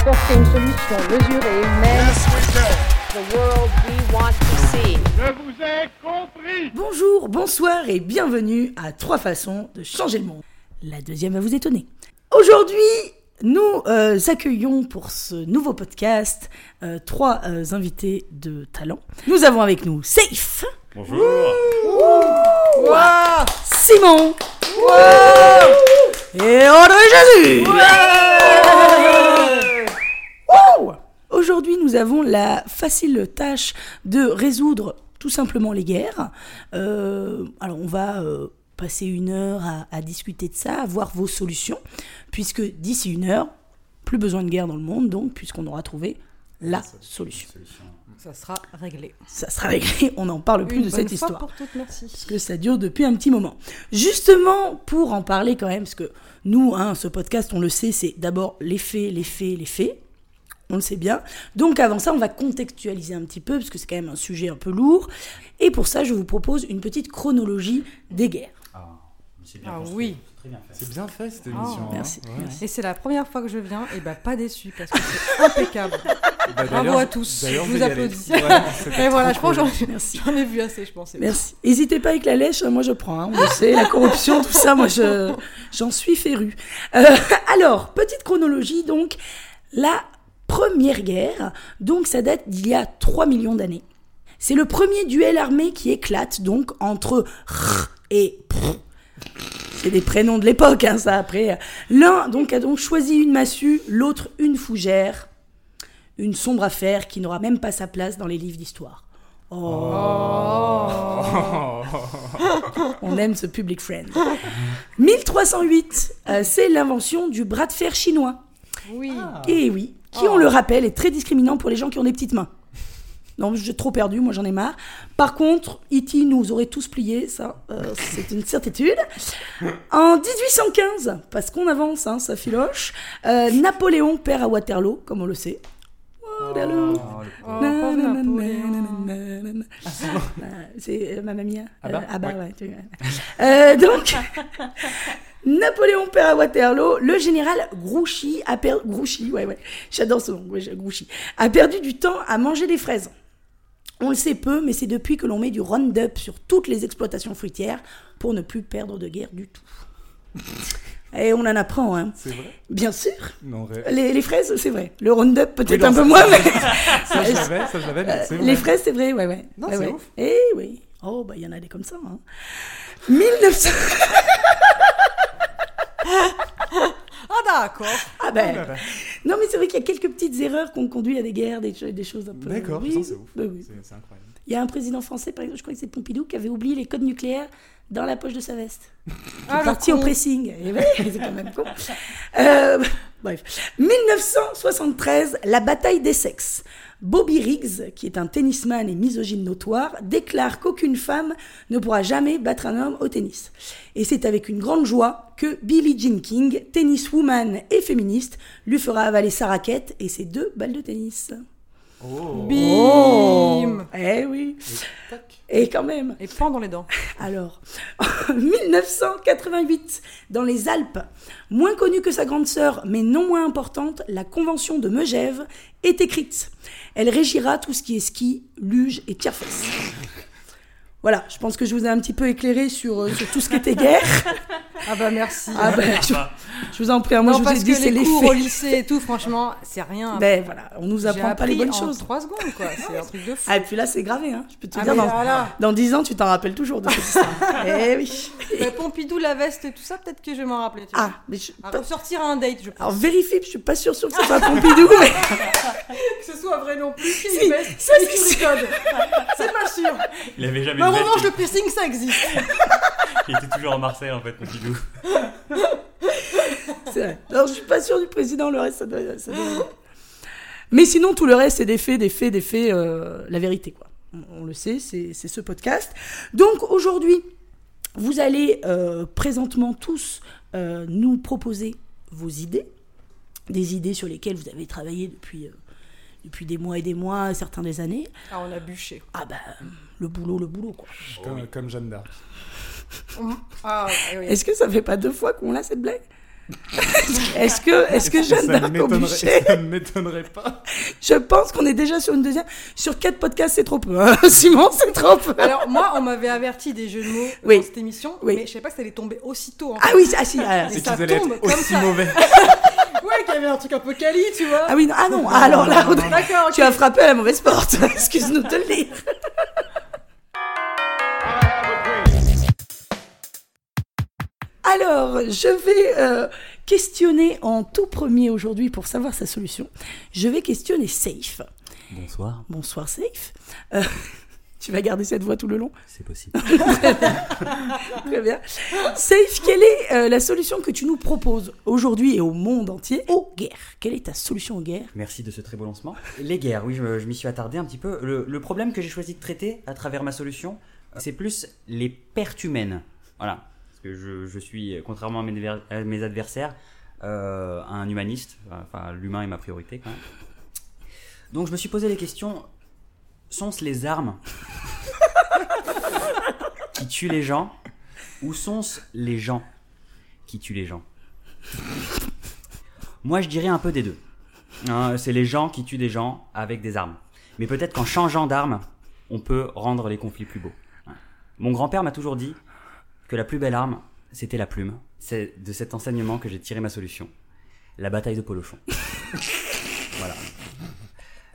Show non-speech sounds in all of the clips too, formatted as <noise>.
apporter une solution mesurée, humaine. The world we want to see. Je vous ai compris Bonjour, bonsoir et bienvenue à Trois façons de changer le monde. La deuxième va vous étonner. Aujourd'hui, nous euh, accueillons pour ce nouveau podcast euh, trois euh, invités de talent. Nous avons avec nous Safe, Bonjour. Simon et André Jésus. Aujourd'hui, nous avons la facile tâche de résoudre tout simplement les guerres. Euh, alors, on va euh, passer une heure à, à discuter de ça, à voir vos solutions, puisque d'ici une heure, plus besoin de guerre dans le monde, donc, puisqu'on aura trouvé la solution. Ça sera réglé. Ça sera réglé, on n'en parle plus Une de bonne cette fois histoire pour toutes, merci. parce que ça dure depuis un petit moment. Justement, pour en parler quand même, parce que nous, hein, ce podcast, on le sait, c'est d'abord les faits, les faits, les faits. On le sait bien. Donc avant ça, on va contextualiser un petit peu, parce que c'est quand même un sujet un peu lourd. Et pour ça, je vous propose une petite chronologie des guerres. Ah, c'est bien Ah oui. c'est très bien fait. C'est bien fait cette Ah, émission. hein. merci. Ouais. Merci. Et c'est la première fois que je viens, et bah pas déçu parce que c'est <laughs> impeccable. Bah, Bravo à tous. d'ailleurs, Je vous applaudis. Ouais, <laughs> Et voilà, je pense que cool. j'en Merci. j'en ai vu assez, je pense. Merci. N'hésitez pas avec la lèche, hein, moi je prends. hein, on le sait, la corruption, tout ça, moi je, j'en suis féru. Euh, <laughs> alors, petite chronologie, donc, la première guerre, donc ça date d'il y a 3 millions d'années. C'est le premier duel armé qui éclate, donc, entre R et P. C'est des prénoms de l'époque, hein, ça, après. L'un, donc, a donc choisi une massue, l'autre une fougère. Une sombre affaire qui n'aura même pas sa place dans les livres d'histoire. On aime ce public friend. 1308, euh, c'est l'invention du bras de fer chinois. Oui. Et oui, qui, on le rappelle, est très discriminant pour les gens qui ont des petites mains. Non, j'ai trop perdu, moi j'en ai marre. Par contre, E.T. nous aurait tous pliés, ça, euh, c'est une certitude. En 1815, parce qu'on avance, hein, ça filoche, euh, Napoléon perd à Waterloo, comme on le sait. Waterloo. Oh, Oh, C'est euh, Mamma Mia. Ah bah, Euh, ah bah ouais. ouais. tu- Euh, donc, <laughs> Napoléon perd à Waterloo. Le général Grouchy a perdu. Grouchy, ouais, ouais. J'adore ce nom, ouais, Grouchy. A perdu du temps à manger des fraises. On le sait peu, mais c'est depuis que l'on met du Roundup sur toutes les exploitations fruitières pour ne plus perdre de guerre du tout. Et on en apprend, hein. C'est vrai? Bien sûr. Non, Les, les fraises, c'est vrai. Le Roundup, peut-être Oui, un peu ça- moins, mais. ça je l'avais, ça je l'avais, mais c'est vrai. Les fraises, c'est vrai, ouais, ouais. Non, Ouais, c'est ouais. ouf. Eh oui. Oh, bah, il y en a des comme ça. Hein. 1900. <laughs> Ah d'accord. Ah ben. Là. Non, mais c'est vrai qu'il y a quelques petites erreurs qu'on conduit à des guerres, des, des choses un peu. D'accord, oui, c'est ouf. oui. C'est c'est incroyable. Il y a un président français, par exemple, je crois que c'est Pompidou, qui avait oublié les codes nucléaires dans la poche de sa veste. Qui Ah, parti au pressing. Et ouais, <laughs> c'est quand même con. Euh, bref. 1973, la bataille des sexes. Bobby Riggs, qui est un tennisman et misogyne notoire, déclare qu'aucune femme ne pourra jamais battre un homme au tennis. Et c'est avec une grande joie que Billie Jean King, tenniswoman et féministe, lui fera avaler sa raquette et ses deux balles de tennis. Oh. Bim. Eh oui. Et quand même. Et pan dans les dents. <laughs> Alors, en 1988, dans les Alpes, moins connue que sa grande sœur, mais non moins importante, la Convention de Megève est écrite. Elle régira tout ce qui est ski, luge et tire-fesse. Voilà, je pense que je vous ai un petit peu éclairé sur, euh, sur tout ce qui était guerre. <laughs> Ah bah merci. Ah ben, je, je vous en prie, hein, moi non, je vous ai dit que c'est les cours au lycée et tout, franchement, c'est rien. <laughs> Ben voilà, on nous apprend pas les bonnes en choses. 3 secondes, quoi. C'est un truc de fou. Ah, et puis là, c'est gravé, hein. Je peux te Ah, dire, dans, voilà. dans 10 ans, tu t'en rappelles toujours de cette histoire. <laughs> eh oui. Mais Pompidou, la veste et tout ça, peut-être que je vais m'en rappeler. Tu vois. Ah, mais je, À ressortir à un date, je pense. Alors vérifie, je suis pas sûre sûr que ce soit Pompidou, mais Que ce soit vrai non plus. Si, et c'est qui code. C'est pas sûr. Il avait jamais Mais en revanche, le piercing, ça existe. <laughs> Il était toujours à Marseille en fait, Pompidou. <laughs> c'est vrai. Alors je suis pas sûre du président, le reste ça doit, ça doit- Mais sinon tout le reste c'est des faits, des faits, des faits, euh, la vérité quoi. On, on le sait, c'est c'est ce podcast. Donc aujourd'hui, vous allez euh, présentement tous euh, nous proposer vos idées, des idées sur lesquelles vous avez travaillé depuis. euh, depuis des mois et des mois, certains des années. Ah, on a bûché. Ah bah, le boulot, le boulot, quoi. Comme, comme Jeanne d'Arc. Ah, ouais, ouais. <laughs> Est-ce que ça fait pas deux fois qu'on a cette blague? <laughs> Est-ce que, est-ce que Jeanne d'Arc <laughs> ça ne m'étonnerait pas. Je pense qu'on est déjà sur une deuxième. Sur quatre podcasts, c'est trop peu. hein. Simon, c'est trop peu. Alors, moi, on m'avait averti des jeux de mots Oui. dans cette émission, Oui. mais je savais pas que ça allait tomber aussitôt. En Ah fait. oui, ah si. Ah, Et ça tombe être comme aussi ça. mauvais. Ouais, qu'il y avait un truc un peu quali, tu vois. ah oui, non, ah non. Ah, alors là, ok. tu as frappé à la mauvaise porte. Excuse-nous de te le dire. Alors, je vais euh, questionner en tout premier aujourd'hui pour savoir sa solution. Je vais questionner Safe. Bonsoir, Bonsoir Safe. Euh, <laughs> tu vas garder cette voix tout le long c'est possible. <laughs> Très bien. Safe, quelle est euh, la solution que tu nous proposes aujourd'hui et au monde entier aux guerres? Quelle est ta solution aux guerres? Merci de ce très beau lancement. Les guerres, oui, je, je m'y suis attardé un petit peu. Le, le problème que j'ai choisi de traiter à travers ma solution, c'est plus les pertes humaines. Voilà. Parce que je, je suis, contrairement à mes, adver- à mes adversaires, euh, un humaniste. Enfin, l'humain est ma priorité quand même. Donc je me suis posé les questions sont-ce les armes <laughs> qui tuent les gens ou sont-ce les gens qui tuent les gens? Moi, je dirais un peu des deux. Hein, c'est les gens qui tuent des gens avec des armes. Mais peut-être qu'en changeant d'arme, on peut rendre les conflits plus beaux. Mon grand-père m'a toujours dit que la plus belle arme, c'était la plume. C'est de cet enseignement que j'ai tiré ma solution. La bataille de Polochon. <laughs> voilà.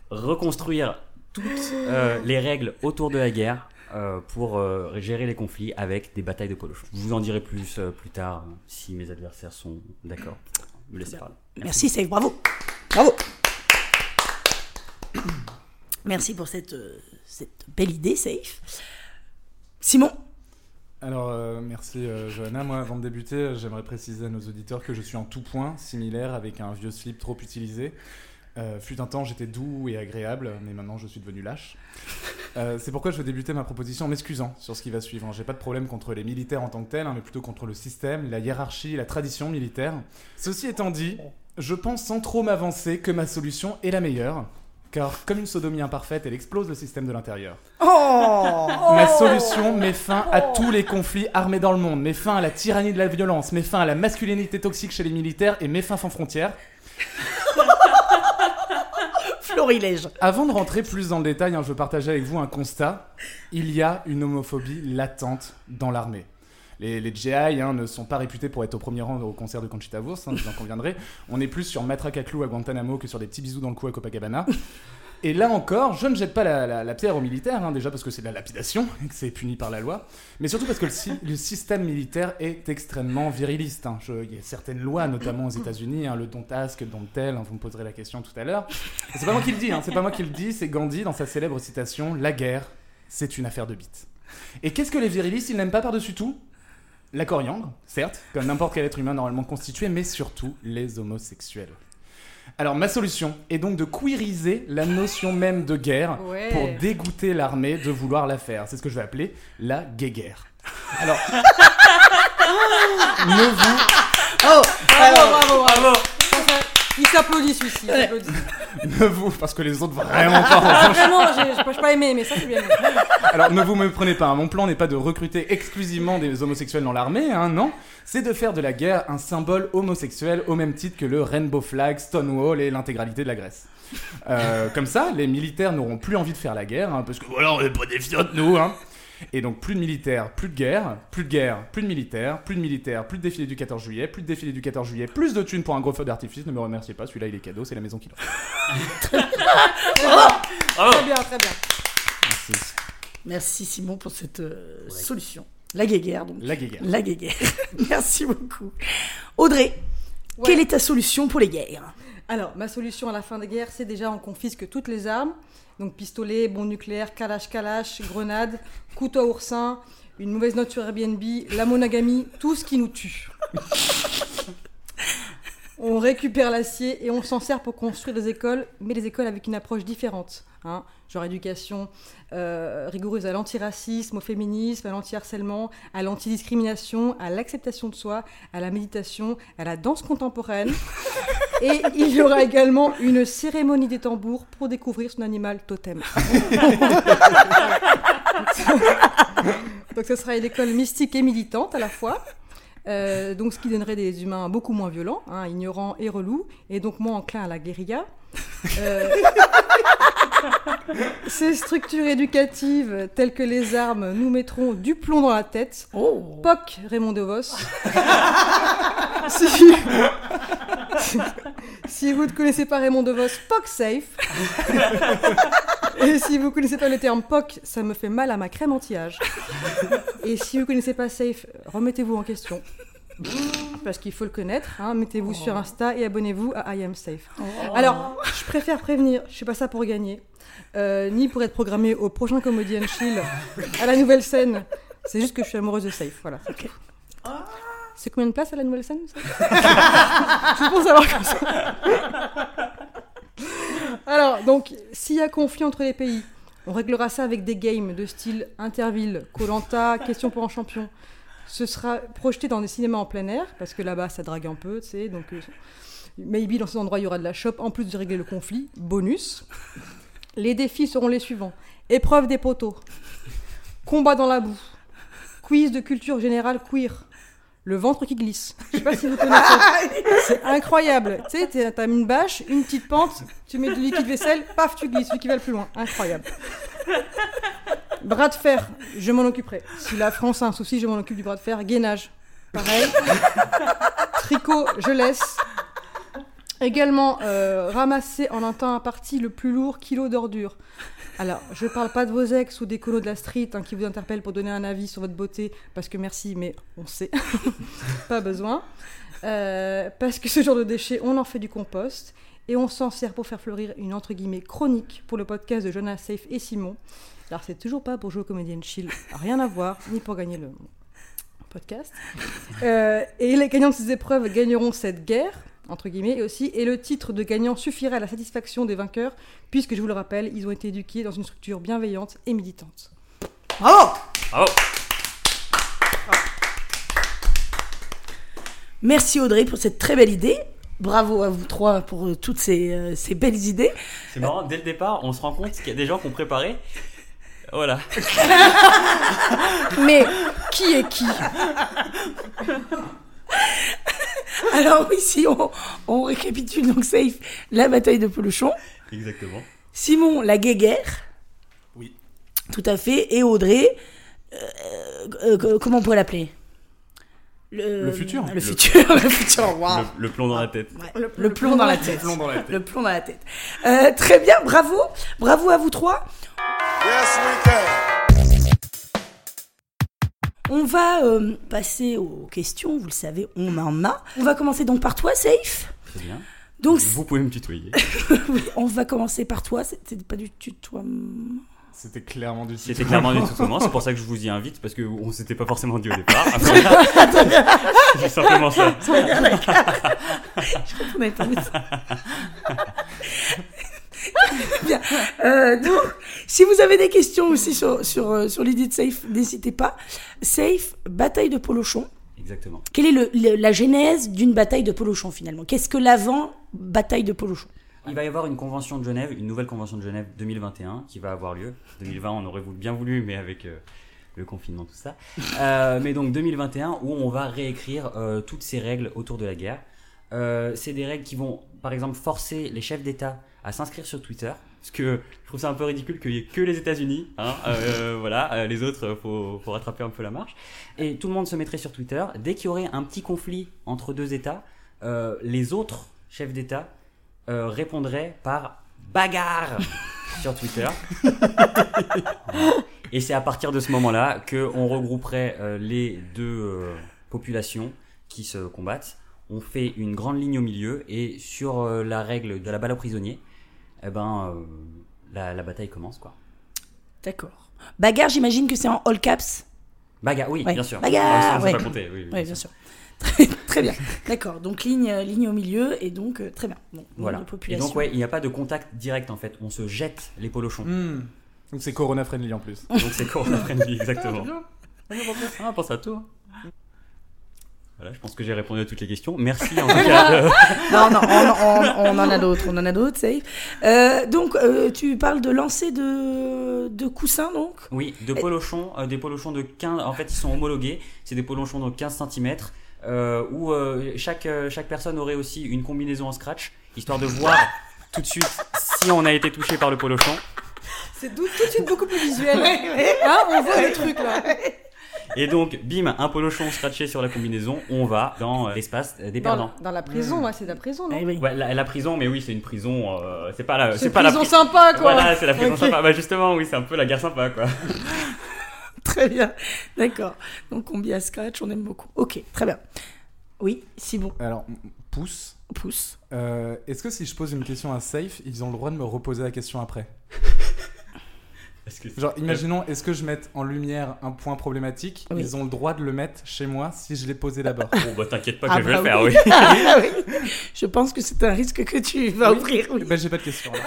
Reconstruire toutes euh, les règles autour de la guerre euh, pour euh, gérer les conflits avec des batailles de Polochon. Je vous en dirai plus euh, plus tard si mes adversaires sont d'accord. Me laissez parler. Merci Safe, bravo. Bravo. Merci pour cette, euh, cette belle idée, Safe. Simon Alors, euh, merci euh, Johanna. Moi, avant de débuter, euh, j'aimerais préciser à nos auditeurs que je suis en tout point similaire avec un vieux slip trop utilisé. Euh, fut un temps, j'étais doux et agréable, mais maintenant je suis devenu lâche. C'est pourquoi je veux débuter ma proposition en m'excusant sur ce qui va suivre. J'ai pas de problème contre les militaires en tant que tels, hein, mais plutôt contre le système, la hiérarchie, la tradition militaire. Ceci étant dit, je pense sans trop m'avancer que ma solution est la meilleure, car comme une sodomie imparfaite, elle explose le système de l'intérieur. Oh Ma solution met fin à tous les conflits armés dans le monde, met fin à la tyrannie de la violence, met fin à la masculinité toxique chez les militaires et met fin sans frontières. <laughs> Florilège. Avant de rentrer plus dans le détail, hein, je veux partager avec vous un constat. Il y a une homophobie latente dans l'armée. Les, les GI hein, ne sont pas réputés pour être au premier rang au concert de Conchita Wurst, hein, vous en conviendrez. On est plus sur matraque à clous à Guantanamo que sur des petits bisous dans le cou à Copacabana. Et là encore, je ne jette pas la, la- pierre aux militaires, hein, déjà parce que c'est de la lapidation <laughs> et que c'est puni par la loi, mais surtout parce que le, sy- le système militaire est extrêmement viriliste. Il y a certaines lois, notamment aux États-Unis, le don't ask, don't tell, vous me poserez la question tout à l'heure. C'est pas moi qui le dis, c'est pas moi qui le dis, c'est Gandhi dans sa célèbre citation La guerre, c'est une affaire de bite. Et qu'est-ce que les virilistes, ils n'aiment pas par-dessus tout? La coriandre, certes, comme n'importe quel être humain normalement constitué, mais surtout les homosexuels. Alors ma solution est donc de queeriser la notion même de guerre Ouais. pour dégoûter l'armée de vouloir la faire. C'est ce que je vais appeler la gay-guerre. Alors, <laughs> ne vous Oh Bravo, bravo, bravo. Il s'applaudit celui-ci. s'applaudit. <laughs> ne vous, parce que les autres vraiment pas. revanche. Vraiment, j'ai j'ai pas, aimé, mais ça c'est bien. Alors ne vous me prenez pas, hein. mon plan n'est pas de recruter exclusivement des homosexuels dans l'armée, hein, non. C'est de faire de la guerre un symbole homosexuel au même titre que le Rainbow Flag, Stonewall et l'intégralité de la Grèce. Euh, comme ça, les militaires n'auront plus envie de faire la guerre, hein, parce que voilà, on n'est pas des fiottes, nous, hein. Et donc plus de militaires, plus de guerre, plus de guerre, plus de militaires, plus de militaires, plus de défilé du 14 juillet, plus de défilé du 14 juillet, plus de thunes pour un gros feu d'artifice, ne me remerciez pas, celui-là il est cadeau, c'est la maison qui l'offre. <laughs> Très bien, très bien. Merci Simon pour cette euh, solution. La guéguerre, donc. La guéguerre. La guéguerre. <laughs> Merci beaucoup. Audrey, Ouais. quelle est ta solution pour les guerres? Alors, ma solution à la fin des guerres, c'est déjà on confisque toutes les armes. Donc pistolet, bombe nucléaire, kalash, grenade, couteau à oursin, une mauvaise note sur Airbnb, la monogamie, tout ce qui nous tue. <laughs> on récupère l'acier et on s'en sert pour construire des écoles, mais des écoles avec une approche différente. hein. genre éducation euh, rigoureuse à l'antiracisme, au féminisme, à l'anti-harcèlement, à l'antidiscrimination, à l'acceptation de soi, à la méditation, à la danse contemporaine. <laughs> Et il y aura également une cérémonie des tambours pour découvrir son animal totem. <laughs> Donc ce sera une école mystique et militante à la fois. Euh, donc, ce qui donnerait des humains beaucoup moins violents, hein, ignorants et relous, et donc moins enclins à la guérilla. Euh, <laughs> ces structures éducatives, telles que les armes, nous mettront du plomb dans la tête. Oh. POC Raymond DeVos. <laughs> si, <laughs> si vous ne connaissez pas Raymond DeVos, POC safe. Et si vous ne connaissez pas le terme POC, ça me fait mal à ma crème anti-âge. Et si vous ne connaissez pas safe, remettez-vous en question. Parce qu'il faut le connaître. hein. Mettez-vous sur Insta et abonnez-vous à I am safe. Alors, je préfère prévenir, je fais pas ça pour gagner, euh, ni pour être programmé au prochain Comedy Chill, à la nouvelle scène. C'est juste que je suis amoureuse de Safe, voilà. c'est tout. C'est combien de places à la nouvelle scène ça C'est pour savoir comme. Alors, donc, s'il y a conflit entre les pays, on réglera ça avec des games de style Interville, Colanta, Question pour un champion. Ce sera projeté dans des cinémas en plein air, parce que là-bas, ça drague un peu, tu sais. Donc, euh, maybe dans ces endroits, il y aura de la shop, en plus de régler le conflit. Bonus. Les défis seront les suivants épreuve des poteaux, combat dans la boue, quiz de culture générale queer, le ventre qui glisse. <laughs> Je sais pas si vous connaissez. <laughs> C'est incroyable. Tu sais, t'as une bâche, une petite pente, tu mets du liquide vaisselle, paf, tu glisses, celui qui va le plus loin. Incroyable. Bras de fer, je m'en occuperai. Si la France a un souci, je m'en occupe du bras de fer. Gainage, pareil. <laughs> Tricot, je laisse. Également, euh, ramasser en un temps imparti le plus lourd kilo d'ordures. Alors, je parle pas de vos ex ou des colos de la street hein, qui vous interpellent pour donner un avis sur votre beauté, parce que merci, mais on sait. <laughs> pas besoin. Euh, parce que ce genre de déchets, on en fait du compost. Et on s'en sert pour faire fleurir une entre guillemets chronique pour le podcast de Jonas Safe et Simon. Alors, c'est toujours pas pour jouer au Comedian Chill, rien à voir, ni pour gagner le podcast. Euh, et les gagnants de ces épreuves gagneront cette guerre, entre guillemets, et aussi, et le titre de gagnant suffirait à la satisfaction des vainqueurs, puisque je vous le rappelle, ils ont été éduqués dans une structure bienveillante et militante. Bravo Bravo. Merci Audrey pour cette très belle idée. Bravo à vous trois pour euh, toutes ces, euh, ces belles idées. C'est marrant, dès le départ, on se rend compte qu'il y a des gens qui ont préparé. Voilà. <laughs> Mais qui est qui? <laughs> <laughs> Alors oui, si on, on récapitule donc safe la bataille de Polochon. Exactement. Simon, la guéguerre. Oui. Tout à fait. Et Audrey, euh, euh, comment on pourrait l'appeler? Le futur. Le Le- futur, <laughs> le futur, waouh. Le, le plomb dans la tête. Ouais, le, plomb dans la tête. Plomb dans la tête. Le plomb dans la tête. Euh, très bien, bravo. Bravo à vous trois. Yes, we can. On va euh, passer aux questions. Vous le savez, on en a. On va commencer donc par toi, Safe. Très bien. Donc, Vous pouvez me tutoyer. <laughs> on va commencer par toi. C'était pas du tutoiement. C'était clairement du C'était clairement du tutoiement, c'est pour ça que je vous y invite, parce qu'on s'était pas forcément dit au départ. <laughs> <laughs> C'est simplement ça. Parlé de ça. Bien. Euh, donc, si vous avez des questions aussi sur, sur, euh, sur l'idée de Safe, n'hésitez pas. Safe, bataille de Polochon. Exactement. Quelle est le- le- la genèse d'une bataille de Polochon finalement? Qu'est-ce que l'avant bataille de Polochon? Il va y avoir une convention de Genève, une nouvelle convention de Genève 2021 qui va avoir lieu. 2020, on aurait bien voulu, mais avec euh, le confinement, tout ça. Euh, mais donc 2021, où on va réécrire euh, toutes ces règles autour de la guerre. Euh, c'est des règles qui vont, par exemple, forcer les chefs d'État à s'inscrire sur Twitter. Parce que je trouve ça un peu ridicule qu'il n'y ait que les États-Unis. Hein, euh, voilà, euh, les autres, faut, faut rattraper un peu la marche. Et tout le monde se mettrait sur Twitter. Dès qu'il y aurait un petit conflit entre deux États, les autres chefs d'État répondrait par bagarre <laughs> sur Twitter. <laughs> Et c'est à partir de ce moment-là qu'on regrouperait les deux populations qui se combattent. On fait une grande ligne au milieu et sur euh, la règle de la balle aux prisonniers, eh ben, euh, la, la bataille commence quoi. D'accord. Bagarre, j'imagine que c'est en all caps? Bagarre, oui, Ouais. bien sûr. Bagarre, Ah, ouais. pas compter, oui, oui, bien sûr. <laughs> Très, très bien. D'accord. Donc ligne, ligne au milieu et donc euh, très bien. Bon, Voilà. de Et population. donc ouais, il n'y a pas de contact direct en fait. On se jette les polochons. Hmm. Donc c'est Corona friendly en plus. Donc c'est corona friendly, exactement. <laughs> Ah, pense à toi. Voilà, je pense que j'ai répondu à toutes les questions. Merci en <laughs> tout cas. euh, Non, non, on, on- on en a d'autres, on en a d'autres, safe. Euh, donc, euh, tu parles de lancer de, de coussins, donc Oui, de polochons, euh, des polochons de 15. En fait, ils sont homologués. C'est des polochons de 15 cm euh, où euh, chaque, euh, chaque personne aurait aussi une combinaison en scratch, histoire de voir <laughs> tout de suite si on a été touché par le polochon. C'est tout, tout de suite beaucoup plus visuel. Hein, on voit le truc là. Et donc, bim, un polochon scratché sur la combinaison, on va dans euh, l'espace des perdants. Dans, dans la prison, ouais, c'est la prison, non Eh oui. Ouais, la, la prison, mais oui, c'est une prison. euh, c'est pas la, C'est pas la prison pri- sympa, quoi. Voilà, c'est la prison sympa. Bah justement, oui, c'est un peu la guerre sympa, quoi. <laughs> Très bien. D'accord. Donc, combien scratch, on aime beaucoup. Ok, très bien. Oui, si bon, Alors, pouce. pouce. Euh, Est-ce que si je pose une question à Safe, ils ont le droit de me reposer la question après? <laughs> que Genre, imaginons, est-ce que je mette en lumière un point problématique Oui. Ils ont le droit de le mettre chez moi si je l'ai posé d'abord. Bon, bah t'inquiète pas que Ah je vais bah le faire, oui. oui. <laughs> Ah oui. Je pense que c'est un risque que tu vas Oui. offrir. oui. Ben, j'ai pas de question. là. <laughs>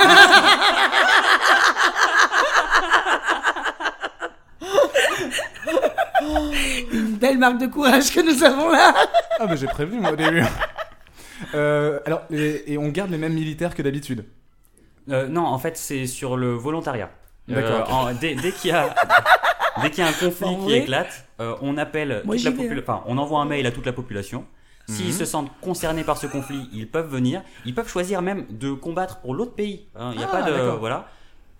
Une belle marque de courage que nous avons là. Ah, ben, j'ai prévu, moi, au début. Euh, alors, et, et on garde les mêmes militaires que d'habitude? Euh, non, en fait, c'est sur le volontariat. D'accord. Euh, en- dès dès qu'il y a <laughs> dès qu'il y a un conflit qui vrai éclate, euh, on appelle toute la enfin, on envoie un mail à toute la population. S'ils Mhm. se sentent concernés par ce conflit, ils peuvent venir. Ils peuvent choisir même de combattre pour l'autre pays. hein. Il n'y a Ah, pas de d'accord. voilà.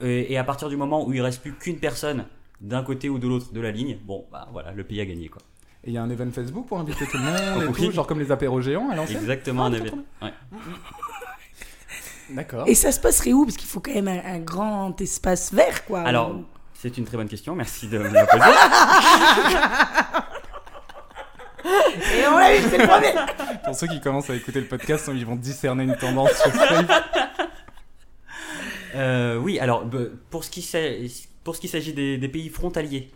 Et, et à partir du moment où il reste plus qu'une personne d'un côté ou de l'autre de la ligne, bon, bah voilà, le pays a gagné quoi. Et il y a un event Facebook pour inviter tout le monde <laughs> et tout, genre comme les apéros géants à l'ancienne Exactement, Ah, trop, avait- trop ouais. D'accord. Et ça se passerait où? Parce qu'il faut quand même un, un grand espace vert, quoi. Alors, c'est une très bonne question. Merci de me la poser. <laughs> Et on l'a vu, c'est le premier. Pour ceux qui commencent à écouter le podcast, ils vont discerner une tendance sur Safe. <laughs> Euh, oui, alors pour ce qui s'agit pour ce qui s'agit des, des pays frontaliers,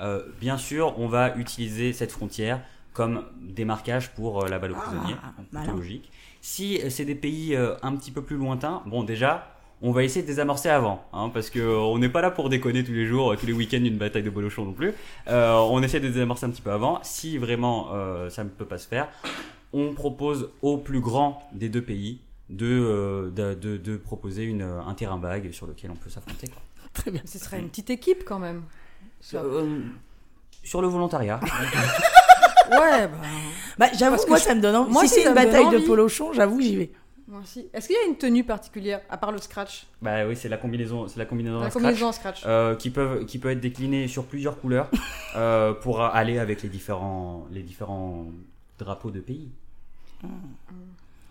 euh, bien sûr, on va utiliser cette frontière comme démarquage pour euh, la balle aux prisonniers, Ah, logique. Si euh, c'est des pays euh, un petit peu plus lointains, bon déjà, on va essayer de désamorcer avant, hein, parce que euh, on n'est pas là pour déconner tous les jours, tous les week-ends une bataille de bolochon non plus. Euh, on essaie de désamorcer un petit peu avant. Si vraiment euh, ça ne peut pas se faire, on propose au plus grand des deux pays de, euh, de, de- de proposer une, un terrain vague sur lequel on peut s'affronter. <laughs> Très bien. Ce serait une petite équipe quand même. Euh, sur le volontariat. <laughs> Ouais, bah. Bah, j'avoue, que moi, je- ça me donne envie. moi si c'est une bataille de polochon, j'avoue, j'y vais. Moi aussi. Est-ce qu'il y a une tenue particulière, à part le scratch? Bah oui, c'est la combinaison, c'est la combinaison La scratch, combinaison en scratch. euh, qui peuvent qui peut être déclinée sur plusieurs couleurs <laughs> euh, pour aller avec les différents les différents drapeaux de pays.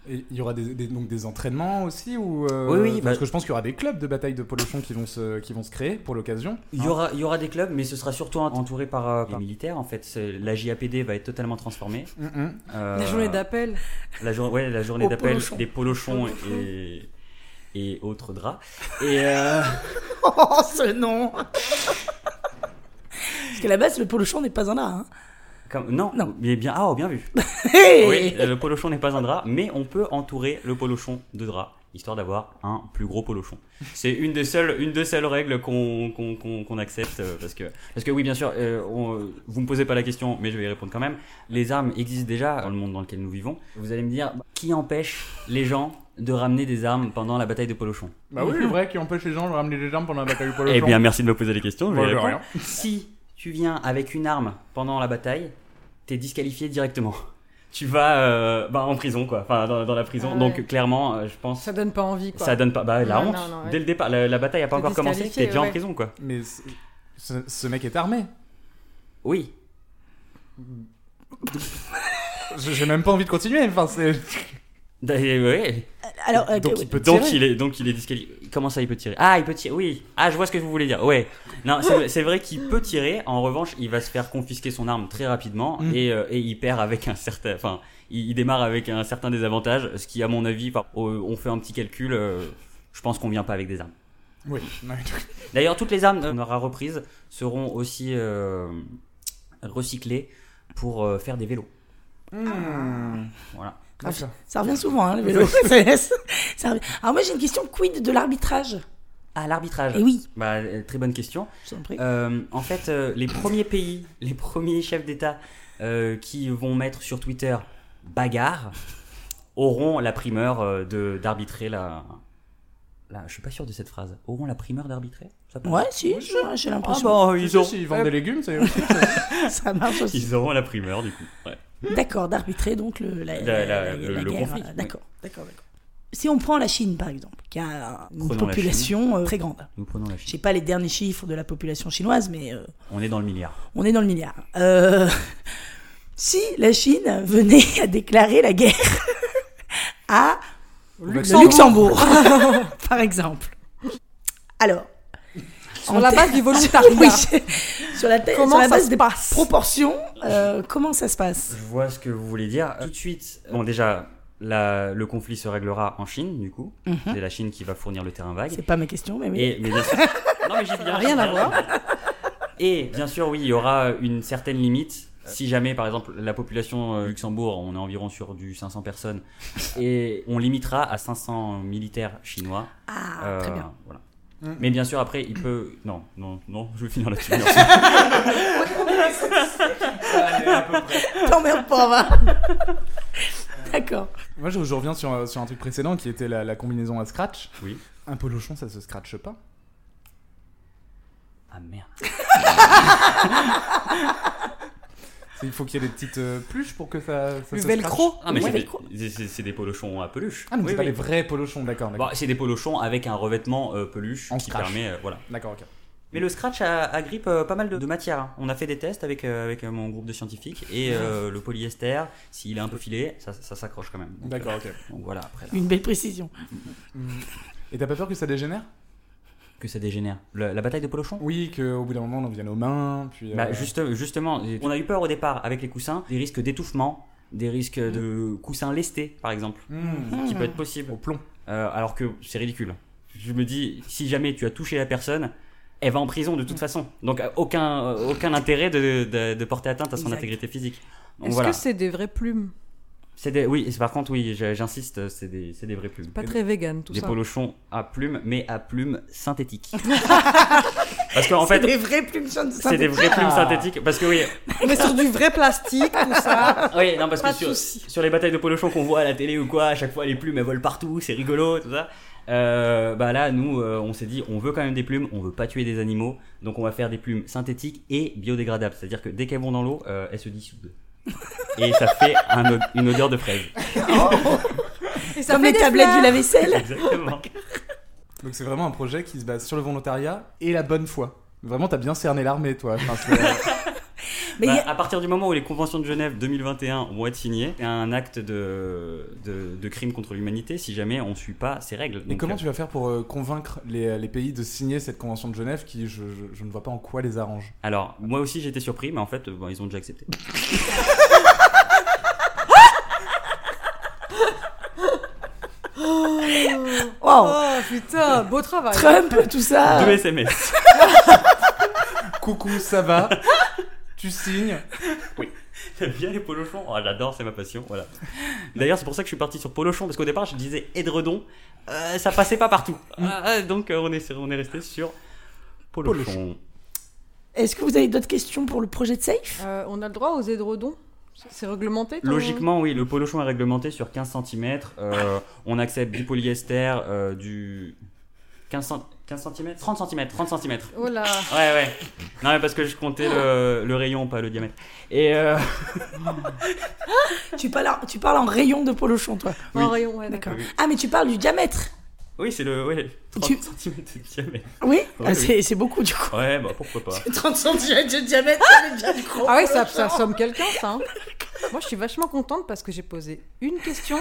Et il y aura des, des- donc des entraînements aussi ou euh, Oui, oui, Parce bah- que je pense qu'il y aura des clubs de bataille de polochon qui vont se, qui vont se créer pour l'occasion. Il y aura il y aura des clubs, mais ce sera surtout entouré par euh, les militaires. En fait, la JAPD va être totalement transformée. Mhm. Euh, La journée d'appel. La, jour- ouais, la journée d'appel des polochons et et autres draps. Et <laughs> euh, Oh, ce nom Parce qu'à la base, le polochon n'est pas un drap. Hein. Comme- non, Non. mais bien ah oh, bien vu. <laughs> Oui, euh, le polochon n'est pas un drap, mais on peut entourer le polochon de drap, histoire d'avoir un plus gros polochon. C'est une des seules, une des seules règles qu'on qu'on- qu'on- qu'on accepte, euh, parce que, parce que oui, bien sûr, euh, on- vous me posez pas la question, mais je vais y répondre quand même. Les armes existent déjà dans le monde dans lequel nous vivons. Vous allez me dire, qui empêche les gens de ramener des armes pendant la bataille de polochon? Bah oui, c'est vrai qui empêche les gens de ramener des armes pendant la bataille du polochon. Eh bien, merci de me poser les questions. je vais Bon, y de répondre. rien. Si tu viens avec une arme pendant la bataille, t'es disqualifié directement. <laughs> Tu vas euh, bah, en prison, quoi. Enfin, dans, dans la prison. Ah ouais. Donc, clairement, euh, je pense. Ça donne pas envie, quoi. Ça donne pas. Bah, la Non, honte. non, non, ouais. Dès le départ, la, la bataille a pas encore commencé. T'es déjà en prison, quoi. Mais ce, mec est armé. Oui. <laughs> J'ai même pas envie de continuer. Enfin, c'est. D'ailleurs, ouais. Alors, euh, Donc que- il peut Donc tirer. il est donc il est disqualifié. Comment ça il peut tirer? Ah il peut tirer. Oui. Ah je vois ce que vous voulez dire. Ouais. Non c'est vrai qu'il peut tirer. En revanche il va se faire confisquer son arme très rapidement Mm. et, euh, et il perd avec un certain. Enfin il, il démarre avec un certain désavantage. Ce qui à mon avis, enfin, on fait un petit calcul. euh, je pense qu'on vient pas avec des armes. Oui. <laughs> D'ailleurs toutes les armes qu'on aura reprises seront aussi euh, recyclées pour faire des vélos. Hmm. Voilà. D'accord. ça revient souvent, hein, le vélo. <laughs> <laughs> Ça revient. Alors, moi, j'ai une question quid de l'arbitrage? Ah l'arbitrage. Et oui, Bah euh, très bonne question. je t'en prie. Euh, en fait, euh, les premiers pays, <laughs> les premiers chefs d'État euh, qui vont mettre sur Twitter bagarre auront la primeur euh, de d'arbitrer la. la. Je suis pas sûr de cette phrase. Auront la primeur d'arbitrer? Ouais, si, j'ai j'ai Ah l'impression. bon, Si, ils ont. si, ils vendent des légumes. Ça marche aussi. Ils auront la primeur du coup. Ouais. D'accord, d'arbitrer donc le, la, La- la- la- le- la le guerre. conflit, euh, oui. D'accord, d'accord, d'accord. Si on prend la Chine par exemple, qui a une Prenons population euh, très grande. Nous prenons la Je Chine. sais pas les derniers chiffres de la population chinoise, mais euh, On est dans le milliard. on est dans le milliard. Euh, <laughs> si la Chine venait à déclarer la guerre <laughs> à Luxembourg. Luxembourg, <laughs> par exemple. Alors, Sur en la base du volontariat. <laughs> Oui, sur la, Comment sur la base se des passe proportions, euh, comment ça se passe? Je vois ce que vous voulez dire. Tout de suite, bon déjà, la- le conflit se réglera en Chine, du coup. Mhm. C'est la Chine qui va fournir le terrain vague. C'est pas ma question, mais oui. Et, mais bien sûr- <laughs> non, mais viens, Rien à voir. Et bien sûr, oui, il y aura une certaine limite. Si jamais, par exemple, la population euh, Luxembourg, on est environ sur du 500 personnes, <laughs> et on limitera à 500 militaires chinois. Ah, Euh, très bien. Voilà. Mm. Mais bien sûr, après, il peut. Non, non, non, je vais finir là-dessus. merci. <laughs> <laughs> T'emmerdes pas, va. <laughs> D'accord. Moi, je, je reviens sur, un- sur un truc précédent qui était la, la combinaison à scratch. Oui. Un polochon, ça se scratche pas. Ah merde. Il faut qu'il y ait des petites euh, pluches pour que ça, ça Le se velcro. Ah, mais Ouais, c'est des, c'est- c'est des polochons à peluche. Ah, donc Oui, c'est pas oui. les vrais polochons, d'accord. d'accord. Bon, c'est des polochons avec un revêtement euh, peluche En qui scratch. permet. euh, voilà. D'accord, ok. Mais le scratch a- agrippe euh, pas mal de, de matière. hein. On a fait des tests avec, euh, avec mon groupe de scientifiques et euh, le polyester, s'il est un peu filé, ça, ça s'accroche quand même. Donc, D'accord, euh, ok. Donc voilà, après là, Une belle précision. <laughs> Et t'as pas peur que ça dégénère? Que ça dégénère. Le- la bataille de polochons Oui, qu'au bout d'un moment, on en vienne aux mains, puis... euh, Bah, juste- justement, on a eu peur au départ avec les coussins, des risques d'étouffement, des risques de coussins lestés par exemple, hmm, qui peut être possible. au plomb. Euh, alors que c'est ridicule. Je me dis, si jamais tu as touché la personne, elle va en prison de toute façon. Donc euh, aucun, euh, aucun intérêt de, de- de porter atteinte à son Exact. intégrité physique. Est-ce voilà. que c'est des vraies plumes? Des, oui, c'est- par contre, oui, j'insiste, c'est des, c'est des vraies plumes. Pas très vegan tout des ça. polochons à plumes, mais à plumes synthétiques. <laughs> Parce qu'en C'est fait, des vraies plumes jaunes c'est des vraies plumes synthétiques. Parce que oui, On est sur du vrai plastique, tout ça. <laughs> oui non, parce Pas que de sur, sur les batailles de polochons qu'on voit à la télé ou quoi, à chaque fois les plumes elles volent partout, c'est rigolo, tout ça. Euh, bah là, nous, euh, on s'est dit, on veut quand même des plumes, on veut pas tuer des animaux, donc on va faire des plumes synthétiques et biodégradables. C'est-à-dire que dès qu'elles vont dans l'eau, euh, elles se dissoudent. Et ça fait un une odeur de fraise. Et ça Comme fait les tablettes fleurs. du lave-vaisselle. Exactement. Donc c'est vraiment un projet qui se base sur le volontariat et la bonne foi. Vraiment, t'as bien cerné l'armée, toi. Enfin, c'est- <laughs> Mais Bah, a- À partir du moment où les conventions de Genève 2021 vont être signées, c'est un acte de, de, de crime contre l'humanité si jamais on suit pas ces règles. Donc, comment euh, tu vas faire pour euh, convaincre les, les pays de signer cette convention de Genève qui, je, je- je ne vois pas en quoi les arrange? Alors, moi aussi j'étais surpris, mais en fait, euh, bon, ils ont déjà accepté. <laughs> Oh putain, beau travail. Trump, tout ça. Deux SMS. <laughs> Coucou, ça va? Tu signes? J'aime bien les polochons. Oh, j'adore, c'est ma passion. Voilà. D'ailleurs, c'est pour ça que je suis parti sur polochon parce qu'au départ, je disais édredon. Euh, ça passait pas partout. Ah, donc, euh, on est, on est resté sur polochon. Polochon. Est-ce que vous avez d'autres questions pour le projet de Safe? Euh, on a le droit aux édredons C'est réglementé ton- Logiquement, oui, le polochon est réglementé sur 15 cm. on accepte du polyester, euh, du 15, cent- 15 cm 30 cm, 30 cm. Oh là Ouais, ouais. Non, mais parce que je comptais le, le rayon, pas le diamètre. Et euh, <laughs> tu parles, en- tu parles en rayon de polochon, toi. Oui. En rayon, ouais, d'accord. D'accord. Ah, mais tu parles du diamètre. Oui, c'est le ouais, 30 Tu- cm de diamètre. Oui, Oui, Ah, oui. c'est c'est beaucoup du coup. Ouais, bah pourquoi pas. 30 cm de diamètre, ça fait déjà du gros. Ah oui, ça, ça somme quelqu'un, ça. hein. Moi, je suis vachement contente parce que j'ai posé une question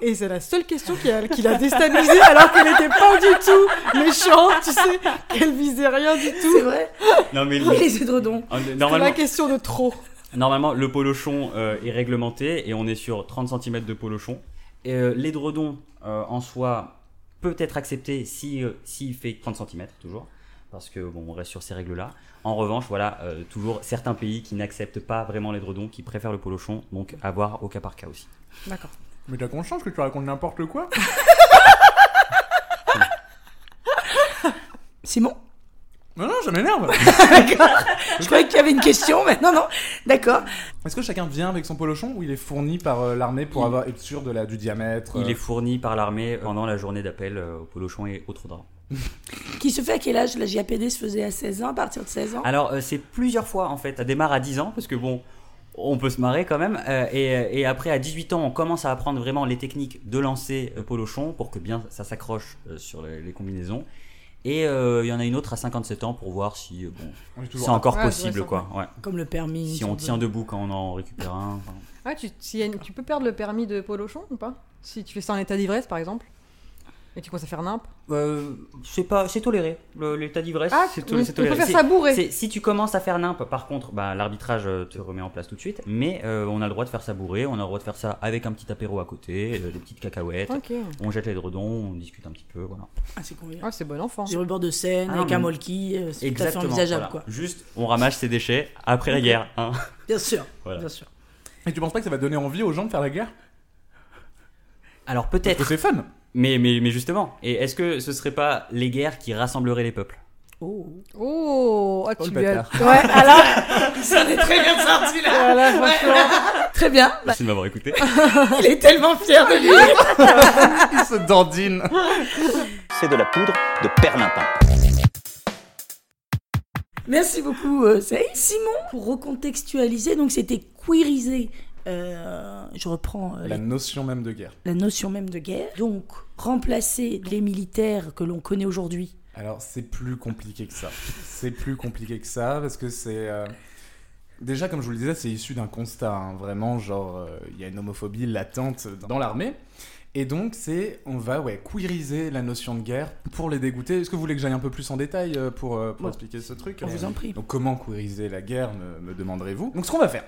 et c'est la seule question qui a- qui l'a déstabilisée alors qu'elle n'était pas du tout méchante, tu sais, qu'elle visait rien du C'est tout. vrai? Non, mais Oui, les édredons. euh, C'est normalement, la question de trop. normalement, le polochon euh, est réglementé et on est sur 30 cm de polochon. Et euh, l'édredon euh, en soi peut être accepté si euh, s'il fait 30 cm toujours. Parce que bon, on reste sur ces règles-là. En revanche, voilà, euh, toujours certains pays qui n'acceptent pas vraiment l'édredon, qui préfèrent le polochon, donc à voir au cas par cas aussi. D'accord. Mais t'as conscience que tu racontes n'importe quoi? Simon Non, non, ça m'énerve <laughs> D'accord. Je croyais qu'il y avait une question, mais non, non. D'accord. Est-ce que chacun vient avec son polochon ou il est fourni par euh, l'armée pour Il- avoir, être sûr de la, du diamètre Il euh, est fourni par l'armée pendant la journée d'appel euh, au polochon et autres draps. <laughs> Qui se fait à quel âge? La JAPD se faisait à 16 ans, à partir de 16 ans? Alors, euh, c'est plusieurs fois en fait. Ça démarre à 10 ans parce que bon, on peut se marrer quand même. Euh, et, et après, à 18 ans, on commence à apprendre vraiment les techniques de lancer euh, polochon pour que bien ça s'accroche euh, sur les, les combinaisons. Et euh, il y en a une autre à 57 ans pour voir si euh, bon, c'est encore possible ouais, quoi. Ouais. Comme le permis. Si on tient debout quand on en récupère un. enfin. Ah, tu, une- tu peux perdre le permis de polochon ou pas? Si tu fais ça en état d'ivresse, par exemple Et tu commences à faire nimp Euh, c'est pas, c'est toléré. L'état d'ivresse, Ah, c'est on, toléré. on peut faire ça bourré Si tu commences à faire nimp, par contre, bah, l'arbitrage euh, te remet en place tout de suite. Mais euh, on a le droit de faire ça bourré, on a le droit de faire ça avec un petit apéro à côté, euh, des petites cacahuètes. Ok. On jette les dredons, on discute un petit peu, voilà. Ah, c'est convenient. Ah, c'est bon enfant. Sur le bord de Seine, Ah, avec un molki, c'est tout à fait envisageable, voilà. quoi. Juste, on ramasse ses déchets après la guerre. hein. <laughs> Bien sûr, Voilà. bien sûr. Et tu penses pas que ça va donner envie aux gens de faire la guerre? Alors Parce que peut-être, c'est fun. Mais, mais, mais justement, et est-ce que ce serait pas les guerres qui rassembleraient les peuples? Oh. Oh, Oh, tu lui as-. <laughs> Ouais, alors, <laughs> ça en est très bien sorti là. Voilà, franchement. Très bien. Bah, Merci de m'avoir écouté. <laughs> il est tellement fier de lui. Il se dandine. c'est de la poudre de perlimpin. Merci beaucoup, euh, Saïd. Simon, pour recontextualiser, donc c'était queeriser. Euh, je reprends euh, La les- notion même de guerre. la notion même de guerre. Donc, remplacer les militaires que l'on connaît aujourd'hui. Alors, c'est plus compliqué que ça. C'est plus compliqué que ça parce que c'est. euh, Déjà, comme je vous le disais, c'est issu d'un constat. hein. Vraiment, genre, il y a une homophobie latente dans l'armée. Et donc, c'est. On va, ouais, queeriser la notion de guerre pour les dégoûter. Est-ce que vous voulez que j'aille un peu plus en détail pour, pour Bon. expliquer ce truc On vous en prie. Donc, comment queeriser la guerre, me, me demanderez-vous Donc, ce qu'on va faire.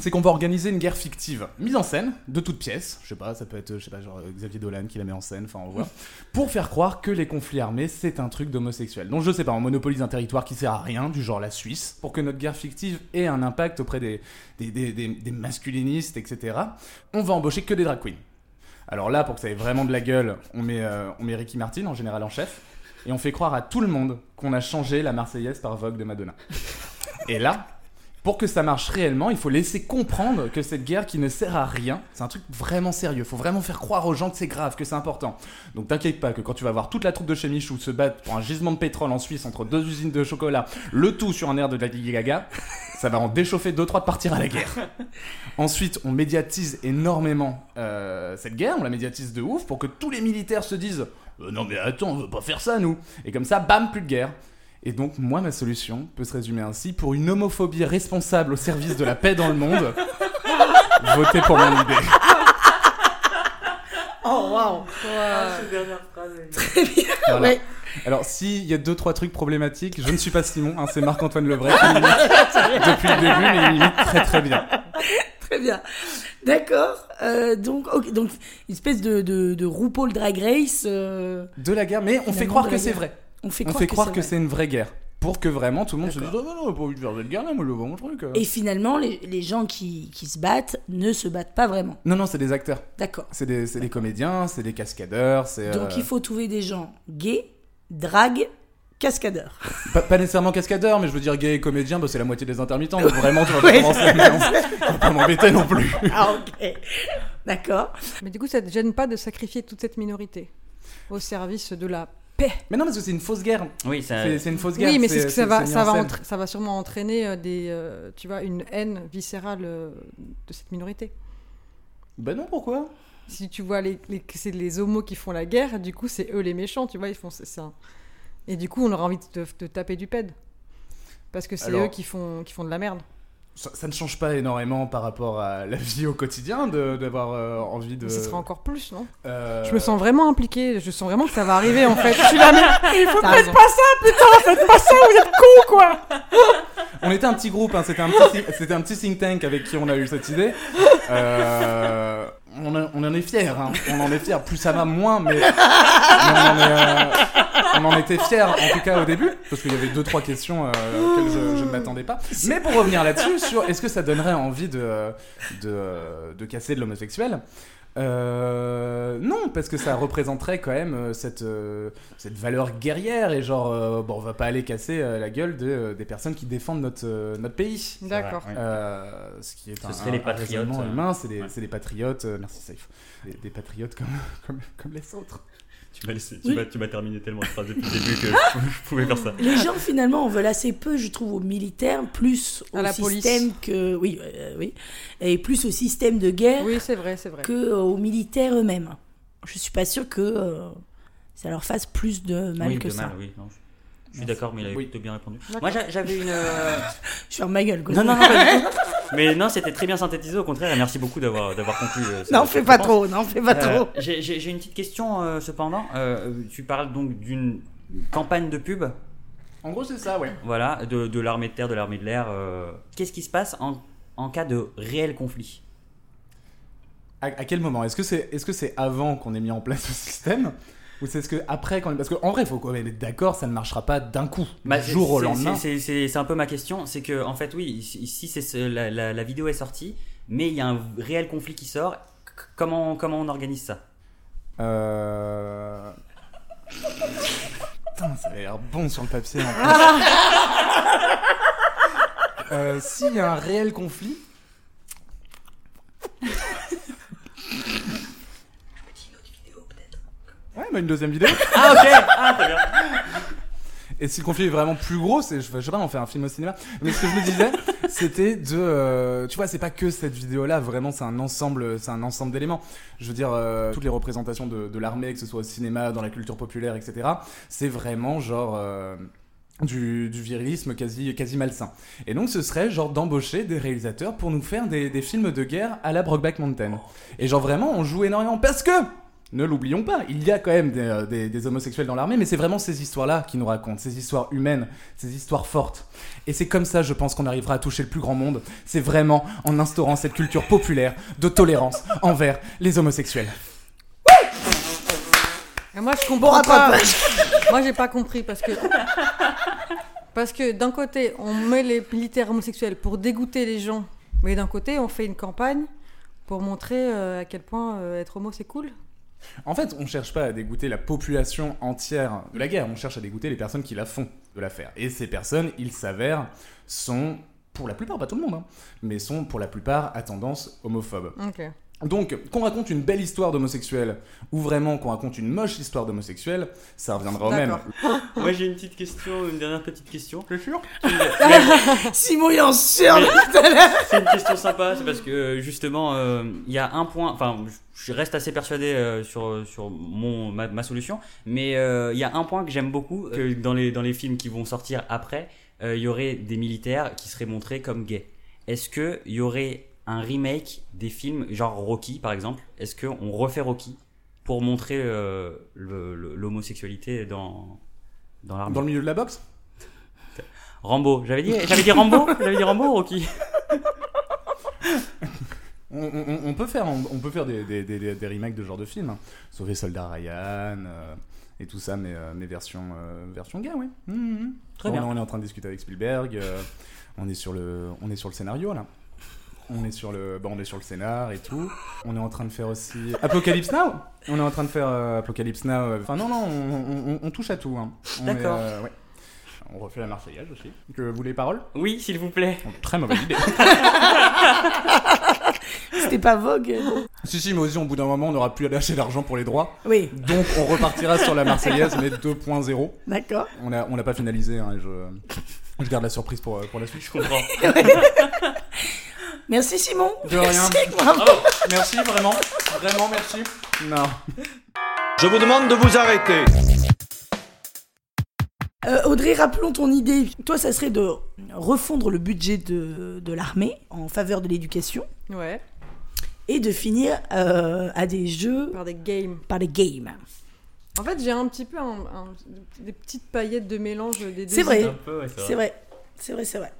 C'est qu'on va organiser une guerre fictive, mise en scène, de toutes pièces. Je sais pas, ça peut être, je sais pas, genre euh, Xavier Dolan qui la met en scène, enfin on voit. <laughs> pour faire croire que les conflits armés, c'est un truc d'homosexuel. Donc je sais pas, on monopolise un territoire qui sert à rien, du genre la Suisse, pour que notre guerre fictive ait un impact auprès des, des, des, des- des masculinistes, etc. On va embaucher que des drag queens. Alors là, pour que ça ait vraiment de la gueule, on met, euh, on met Ricky Martin en général en chef, et on fait croire à tout le monde qu'on a changé la Marseillaise par Vogue de Madonna. Et là, pour que ça marche réellement, il faut laisser comprendre que cette guerre qui ne sert à rien, c'est un truc vraiment sérieux. Il faut vraiment faire croire aux gens que c'est grave, que c'est important. Donc t'inquiète pas que quand tu vas voir toute la troupe de chez Michou se battre pour un gisement de pétrole en Suisse entre deux usines de chocolat, le tout sur un air de Lady Gaga, <laughs> ça va en déchauffer deux trois de partir à la guerre. <laughs> Ensuite, on médiatise énormément euh, cette guerre, on la médiatise de ouf pour que tous les militaires se disent Euh, non mais attends, on veut pas faire ça nous. Et comme ça, bam, plus de guerre. Et donc, moi, ma solution peut se résumer ainsi pour une homophobie responsable au service de la paix dans le monde. <laughs> Votez pour mon idée. Oh, waouh. Très bien. Voilà. Ouais. Alors, s'il y a deux, trois trucs problématiques, je ne suis pas Simon, hein, c'est Marc-Antoine Lebray <laughs> qui m'imite depuis le début, mais il m'imite très très bien. Très bien. D'accord. Euh, donc, une espèce de, de, de RuPaul Drag Race. euh, De la guerre, mais on fait croire que c'est vrai. On fait On croire fait que croire c'est que vrai. c'est une vraie guerre. Pour que vraiment tout le monde se dise. Oh non, non, pas envie de faire cette guerre là, moi voir mon truc. euh. Et finalement, les, les gens qui, qui se battent ne se battent pas vraiment. Non, non, c'est des acteurs. D'accord. C'est des, c'est des comédiens, c'est des cascadeurs, c'est. Donc, euh, il faut trouver des gens gays, drag, cascadeurs. Pas, pas nécessairement cascadeur, mais je veux dire gay et comédien, bah, c'est la moitié des intermittents. Donc vraiment, tu vas <laughs> Ouais, commencer à <laughs> pas m'embêter non plus. <laughs> Ah, ok. D'accord. Mais du coup, ça te gêne pas de sacrifier toute cette minorité au service de la paix Mais non, parce que c'est une fausse guerre. Oui, ça. C'est une fausse guerre. Oui, mais c'est ce que ça va, ça va, entra- ça va sûrement entraîner euh, des, euh, tu vois, une haine viscérale euh, de cette minorité. Bah non, pourquoi? Si tu vois les, c'est les homos qui font la guerre, du coup, c'est eux les méchants, tu vois, ils font ça. Et du coup, on aura envie de, te- de taper du ped. Parce que c'est Alors- eux qui font, qui font de la merde. Ça, ça ne change pas énormément par rapport à la vie au quotidien de- d'avoir euh, envie de. Ce sera encore plus, non? Euh, Je me sens vraiment impliquée, je sens vraiment que ça va arriver en fait. Je suis là, mais il faut faites pas ça, putain, faites pas ça, vous êtes cons quoi On était un petit groupe, hein, c'était un, petit think- c'était un petit think tank avec qui on a eu cette idée. Euh, on, en- on en est fiers, hein. on en est fiers. Plus ça va, moins, mais, mais on, en est, euh, on en était fiers, en tout cas au début, parce qu'il y avait deux trois questions euh, auxquelles je, je ne m'attendais pas. Mais pour revenir là-dessus, sur est-ce que ça donnerait envie de, de, de casser de l'homosexuel euh, non, parce que ça représenterait quand même euh, cette, euh, cette valeur guerrière et genre, euh, bon, on va pas aller casser euh, la gueule de, des personnes qui défendent notre, euh, notre pays. D'accord. Euh, ce qui est Ce un, serait les patriotes, humain, c'est des, ouais. des patriotes, euh, merci Safe, des, des patriotes comme, <laughs> comme, comme les autres. Tu m'as laissé- tu Oui. m'as- tu m'as terminé tellement de phrases depuis le début que je, <laughs> je pouvais faire ça. Les gens finalement en veulent assez peu, je trouve, aux militaires, plus au À la système que oui, euh, oui, et plus au système de guerre Oui, c'est vrai, c'est vrai. que euh, aux militaires eux-mêmes. Je suis pas sûre que euh, ça leur fasse plus de mal oui, que de ça. mal, oui. non, je- je suis d'accord, mais il a Oui. plutôt bien répondu. D'accord. Moi, j'a- j'avais une. euh, <laughs> Je ferme ma gueule. Quoi. Non, non, non. Mais non, c'était très bien synthétisé, au contraire, et merci beaucoup d'avoir d'avoir conclu. euh, Non, fais pas réponse. trop, non, fais pas Euh, trop. J'ai j'ai- j'ai une petite question euh, cependant. Euh, tu parles donc d'une campagne de pub, En gros, c'est ça, ouais. voilà, de, de l'armée de terre, de l'armée de l'air. euh, Qu'est-ce qui se passe en, en cas de réel conflit? À, à quel moment? Est-ce que c'est est -ce c'est avant qu'on ait mis en place ce système? Ou c'est ce que après Parce qu'en vrai, il faut qu'on être d'accord, ça ne marchera pas d'un coup, Bah, du c'est- jour au lendemain. c'est- un peu ma question. C'est que, en fait, oui, ici, c'est la, la- la vidéo est sortie, mais il y a un réel conflit qui sort. Comment, comment on organise ça? Euh... Putain, ça a l'air bon sur le papier. en <laughs> plus. Euh, S'il y a un réel conflit. Une deuxième vidéo. <laughs> Ah, ok Ah, très bien Et si le conflit est vraiment plus gros, c'est je, je sais pas, on fait un film au cinéma. Mais ce que je me disais, <laughs> c'était de, euh, tu vois, c'est pas que cette vidéo-là. Vraiment, c'est un ensemble, c'est un ensemble d'éléments. Je veux dire, euh, toutes les représentations de, de l'armée, que ce soit au cinéma, dans la culture populaire, etc. C'est vraiment genre. euh, du, du virilisme quasi, quasi malsain. Et donc ce serait genre d'embaucher des réalisateurs pour nous faire des, des films de guerre à la Brokeback Mountain. Et genre vraiment on joue énormément parce que ne l'oublions pas, il y a quand même des, euh, des- des homosexuels dans l'armée, mais c'est vraiment ces histoires-là qui nous racontent, ces histoires humaines, ces histoires fortes. Et c'est comme ça, je pense, qu'on arrivera à toucher le plus grand monde. C'est vraiment en instaurant cette culture populaire de tolérance envers les homosexuels. Et moi, je comprends pas. <laughs> moi, j'ai pas compris parce que. Parce que d'un côté, on met les militaires homosexuels pour dégoûter les gens, mais d'un côté, on fait une campagne pour montrer euh, à quel point euh, être homo c'est cool. En fait, on cherche pas à dégoûter la population entière de la guerre, on cherche à dégoûter les personnes qui la font de l'affaire. Et ces personnes, il s'avère, sont, pour la plupart, pas tout le monde, hein, mais sont pour la plupart à tendance homophobe. Donc, qu'on raconte une belle histoire d'homosexuel ou vraiment qu'on raconte une moche histoire d'homosexuel, ça reviendra au même. <laughs> Moi, j'ai une petite question, une dernière petite question. C'est sûr <laughs> <laughs> Simon, il en sort C'est une question sympa, c'est parce que euh, justement, euh, il y a un point, enfin, je reste assez persuadé euh, sur, sur mon, ma, ma solution, mais euh, il y a un point que j'aime beaucoup, que dans les, dans les films qui vont sortir après, euh, il y aurait des militaires qui seraient montrés comme gays. Est-ce qu'il y aurait un remake des films, genre Rocky par exemple Est-ce qu'on refait Rocky pour montrer euh, l'homosexualité dans, dans l'armée? Dans le milieu de la boxe? Rambo, j'avais dit, j'avais dit Rambo? J'avais dit Rambo Rocky <laughs> on, on- on peut faire, on, on peut faire des, des, des- des remakes de ce genre de films. hein. Sauver Soldat Ryan euh, et tout ça, mais, euh, mais version, euh, version gay, oui. Très Bon, bien. on est en train de discuter avec Spielberg. on, est sur le, on est sur le scénario, là. On est sur le, bon, on est sur le scénar et tout. On est en train de faire aussi Apocalypse Now. On est en train de faire euh, Apocalypse Now. euh, Enfin non non, on, on- on touche à tout. hein. D'accord. euh, ouais. On refait la Marseillaise aussi. Que vous voulez les paroles Oui, s'il vous plaît. Oh, Très mauvaise idée. <laughs> C'était pas Vogue si si, mais aussi au bout d'un moment, on n'aura plus à lâcher l'argent pour les droits. Oui, Donc on repartira sur la Marseillaise, mais 2.0. d'accord. On a, on l'a pas finalisé. hein, je, je garde la surprise pour, pour la suite. Je comprends. <laughs> Merci Simon. De rien. Merci, bravo. Merci vraiment, vraiment merci. Non. Je vous demande de vous arrêter. Euh, Audrey, rappelons ton idée. Toi, ça serait de refondre le budget de, de l'armée en faveur de l'éducation Ouais. et de finir euh, à des jeux Par des games. par les games. En fait, j'ai un petit peu un- un- des petites paillettes de mélange des deux. C'est vrai. ouais, c'est vrai. C'est vrai. C'est vrai.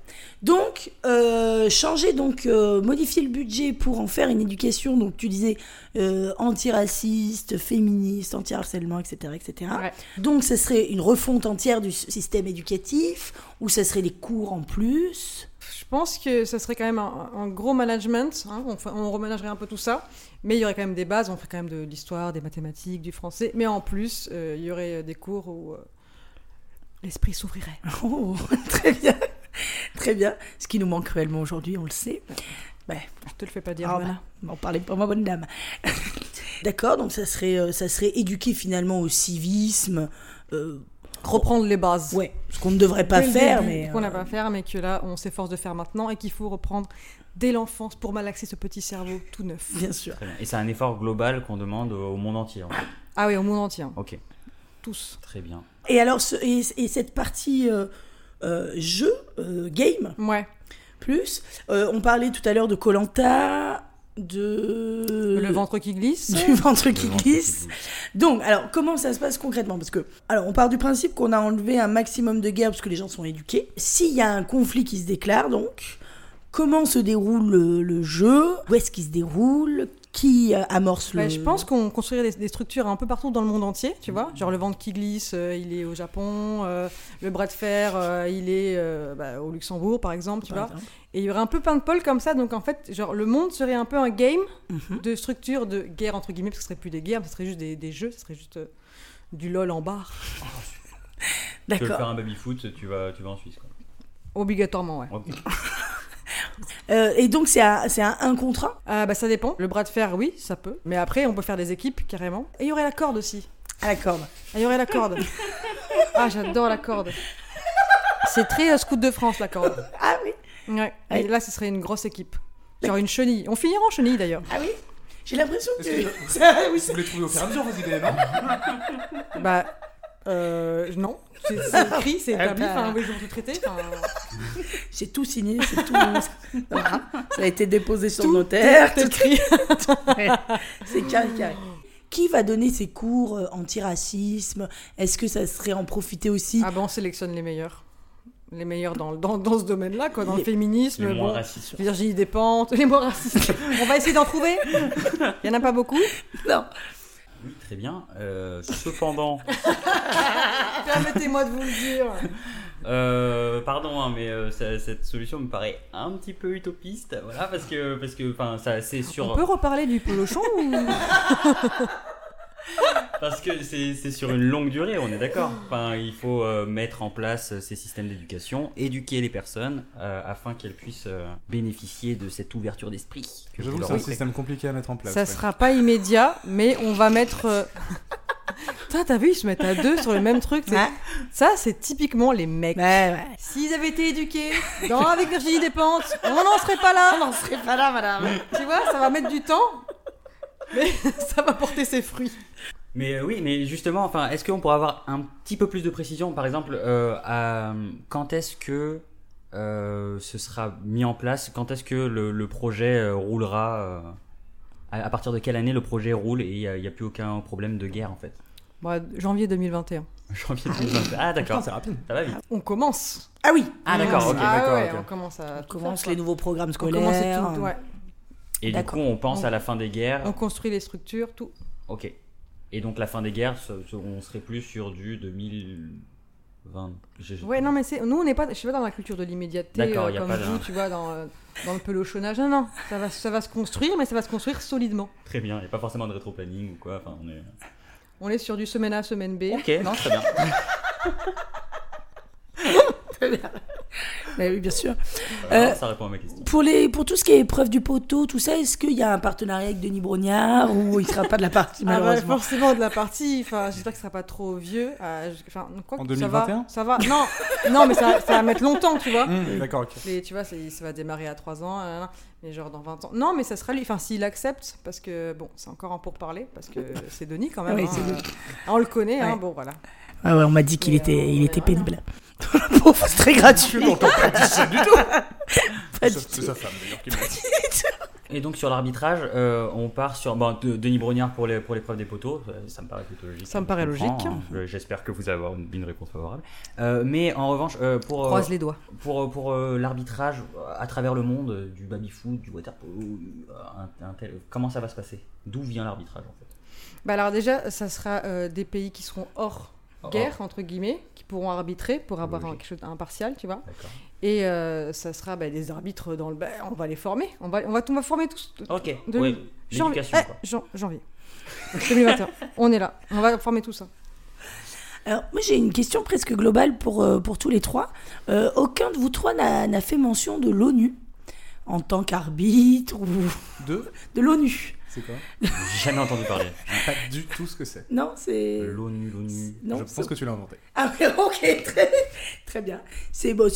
Donc, euh, changer, donc, euh, modifier le budget pour en faire une éducation, donc tu disais euh, antiraciste, féministe, anti-harcèlement, etc. etc. Ouais. Donc, ce serait une refonte entière du système éducatif, ou ce serait des cours en plus? Je pense que ça serait quand même un, un gros management. hein, on, reménagerait un peu tout ça. Mais il y aurait quand même des bases. On ferait quand même de l'histoire, des mathématiques, du français. Mais en plus, il y aurait des cours où l'esprit s'ouvrirait. <laughs> Oh, très bien. <laughs> Très bien. Ce qui nous manque cruellement aujourd'hui, on le sait. Ben, Je te le fais pas dire. ah, voilà. bah, m'en parlez pas, ma bonne dame. <laughs> D'accord, donc ça serait, euh, ça serait éduquer finalement au civisme. euh, Reprendre les bases. ouais, ce qu'on ne devrait pas faire, début, mais. Qu'on n'a euh, pas faire, mais que là, on s'efforce de faire maintenant et qu'il faut reprendre dès l'enfance pour malaxer ce petit cerveau tout neuf. Bien sûr. Bien. Et c'est un effort global qu'on demande au monde entier. en fait. Ah oui, au monde entier. Ok, Tous. très bien. Et alors, ce- et, et cette partie euh, jeu, euh, game, Ouais. plus, euh, on parlait tout à l'heure de Colanta, de. Le ventre qui glisse. du <laughs> ventre qui Le glisse. qui glisse. Donc, alors, comment ça se passe concrètement? Parce que, alors, on part du principe qu'on a enlevé un maximum de guerres parce que les gens sont éduqués. S'il y a un conflit qui se déclare, donc, comment se déroule le, le jeu? Où est-ce qu'il se déroule? Qui euh, amorce le. Bah, je pense qu'on construirait des, des structures un peu partout dans le monde entier, tu vois. Genre le ventre qui glisse, euh, il est au Japon, euh, le bras de fer, euh, il est euh, bah, au Luxembourg, par exemple, tu Par vois. exemple. Et il y aurait un peu plein de pôles comme ça, donc en fait, genre le monde serait un peu un game Mhm. de structure de guerre, entre guillemets, parce que ce serait plus des guerres, ce serait juste des, des jeux, ce serait juste euh, du lol en bar. Tu veux faire un baby-foot, tu vas, tu vas en Suisse. Quoi. Obligatoirement, ouais. <laughs> Euh, et donc, c'est un, c'est un, un contre un Ah bah ça dépend. Le bras de fer, oui, ça peut. Mais après, on peut faire des équipes carrément. Et il y aurait la corde aussi. à la corde. Ah, il y aurait la corde. <laughs> ah, j'adore la corde. C'est très euh, scout de France, la corde. Ah oui Ouais. Et là, ce serait une grosse équipe. Genre une chenille. On finira en chenille d'ailleurs. Ah oui J'ai l'impression que. Est-ce <laughs> Ça, oui, Vous les trouvez au fur et à mesure, vos idées, non? Bah, euh, non. C'est <laughs> écrit, c'est Ah établi. bah. Enfin, oui, ils ont tout traité. J'ai tout signé, c'est tout. <laughs> Voilà. Ça a été déposé sur le notaire. tout écrit. <laughs> C'est carré, carré. Qui va donner ces cours euh, antiracisme? Est-ce que ça serait en profiter aussi? Ah bah, on sélectionne les meilleurs. Les meilleurs dans, dans, dans ce domaine-là, quoi. Dans Les- le féminisme. Les moins bon, racistes. Virginie Despentes, les moins racistes. on va essayer d'en trouver. Il y en a pas beaucoup. Non. Oui, très bien. Euh, cependant, <laughs> Permettez-moi de vous le dire. <laughs> euh, pardon, hein, mais euh, ça- cette solution me paraît un petit peu utopiste. Voilà, parce que, parce que, enfin, ça, c'est sur. On peut reparler du pelochon ou... <laughs> <laughs> Parce que c'est sur une longue durée, on est d'accord. Enfin, il faut euh, mettre en place ces systèmes d'éducation, éduquer les personnes euh, afin qu'elles puissent euh, bénéficier de cette ouverture d'esprit. J'avoue vous que c'est un système compliqué à mettre en place. Ça ouais. sera pas immédiat, mais on va mettre. euh, <laughs> Putain, t'as vu, ils se mettent à deux sur le même truc. Ouais. Ça, c'est typiquement les mecs. Ouais, ouais. S'ils avaient été éduqués dans, avec Virginie Despentes, on n'en serait pas là. On n'en serait pas là, madame. Tu vois, ça va mettre du temps, mais <laughs> ça va porter ses fruits. Mais euh, oui, mais justement, enfin, est-ce qu'on pourrait avoir un petit peu plus de précision, par exemple, euh, à, quand est-ce que euh, ce sera mis en place? Quand est-ce que le, le projet euh, roulera euh, à, à partir de quelle année le projet roule et il n'y a, plus aucun problème de guerre en fait? Bon, janvier 2021. <laughs> Janvier 2020. Ah d'accord, c'est rapide. ça va vite. On commence. Ah oui. Ah d'accord, ok, ah d'accord. ouais, ok. on commence à. On commence faire, les nouveaux programmes On commence scolaires. tout, ouais. Et du coup, on pense à la fin des guerres. On construit les structures, tout. Ok. Et donc la fin des guerres, on serait plus sur du 2020. j'ai- Ouais, non, mais c'est nous, on n'est pas, je suis pas dans la culture de l'immédiateté D'accord, euh, comme pas de- vous, tu vois, dans, euh, dans le pelochonnage. Non, non, ça va, ça va se construire, mais ça va se construire solidement. Très bien, il n'y a pas forcément de rétro-planning ou quoi. Enfin, on est... On est sur du semaine A, semaine B. Ok, non, très bien. <laughs> <laughs> <laughs> Mais oui, bien sûr. Alors, Euh, ça répond à ma question. Pour, les, pour tout ce qui est épreuve du poteau, tout ça, est-ce qu'il y a un partenariat avec Denis Brognard ou il ne sera pas de la partie <laughs> Ah bah, malheureusement forcément de la partie. Enfin, j'espère que ce sera pas trop vieux. Euh, Enfin, quoi En que ça va, 2021? ça va. Non, non, mais ça, ça va mettre longtemps, tu vois. Mmh, D'accord, ok. Mais tu vois, ça va démarrer à 3 ans, mais genre dans 20 ans. Non, mais ça sera lui. Enfin, s'il accepte, parce que bon, c'est encore en pourparler, parce que c'est Denis quand même. Oui, hein, euh, on le connaît, hein, bon voilà. Ah ouais, on m'a dit qu'il était, euh, il était voilà. pénible. <laughs> Pauvre, c'est très gratuit. pas du tout. <laughs> Pas C'est du c'est tout. sa femme d'ailleurs qui dit. Et donc sur l'arbitrage, euh, on part sur bon, de- Denis Brognard pour les pour l'épreuve des poteaux. Ça me paraît plutôt logique. Ça me paraît Je comprends, logique. hein. Euh, J'espère que vous allez avoir une, une réponse favorable. Euh, mais en revanche, euh, pour euh, Croise les doigts. pour pour euh, l'arbitrage euh, à travers le monde, euh, du baby foot, du water polo, euh, un- un tel- comment ça va se passer? D'où vient l'arbitrage en fait? Bah alors déjà, ça sera euh, des pays qui seront Hors. Guerre entre guillemets, qui pourront arbitrer pour avoir Logique. quelque chose d'impartial, tu vois. Et euh, ça sera bah, des arbitres dans le. bah, on va les former. On va, on va, on va former tous. Ok. De- ouais, Janvier, eh, jan- janvier <laughs> 2021. on est là. On va former tout ça. Alors, moi, j'ai une question presque globale pour, euh, pour tous les trois. Euh, aucun de vous trois n'a n'a fait mention de l'ONU en tant qu'arbitre ou Deux de l'ONU. C'est quoi J'ai jamais entendu parler. Pas du tout ce que c'est. Non, c'est. L'ONU, l'ONU. Non, Je pense que tu l'as inventé. Ah oui, <laughs> ok, très, très bien. C'est bon,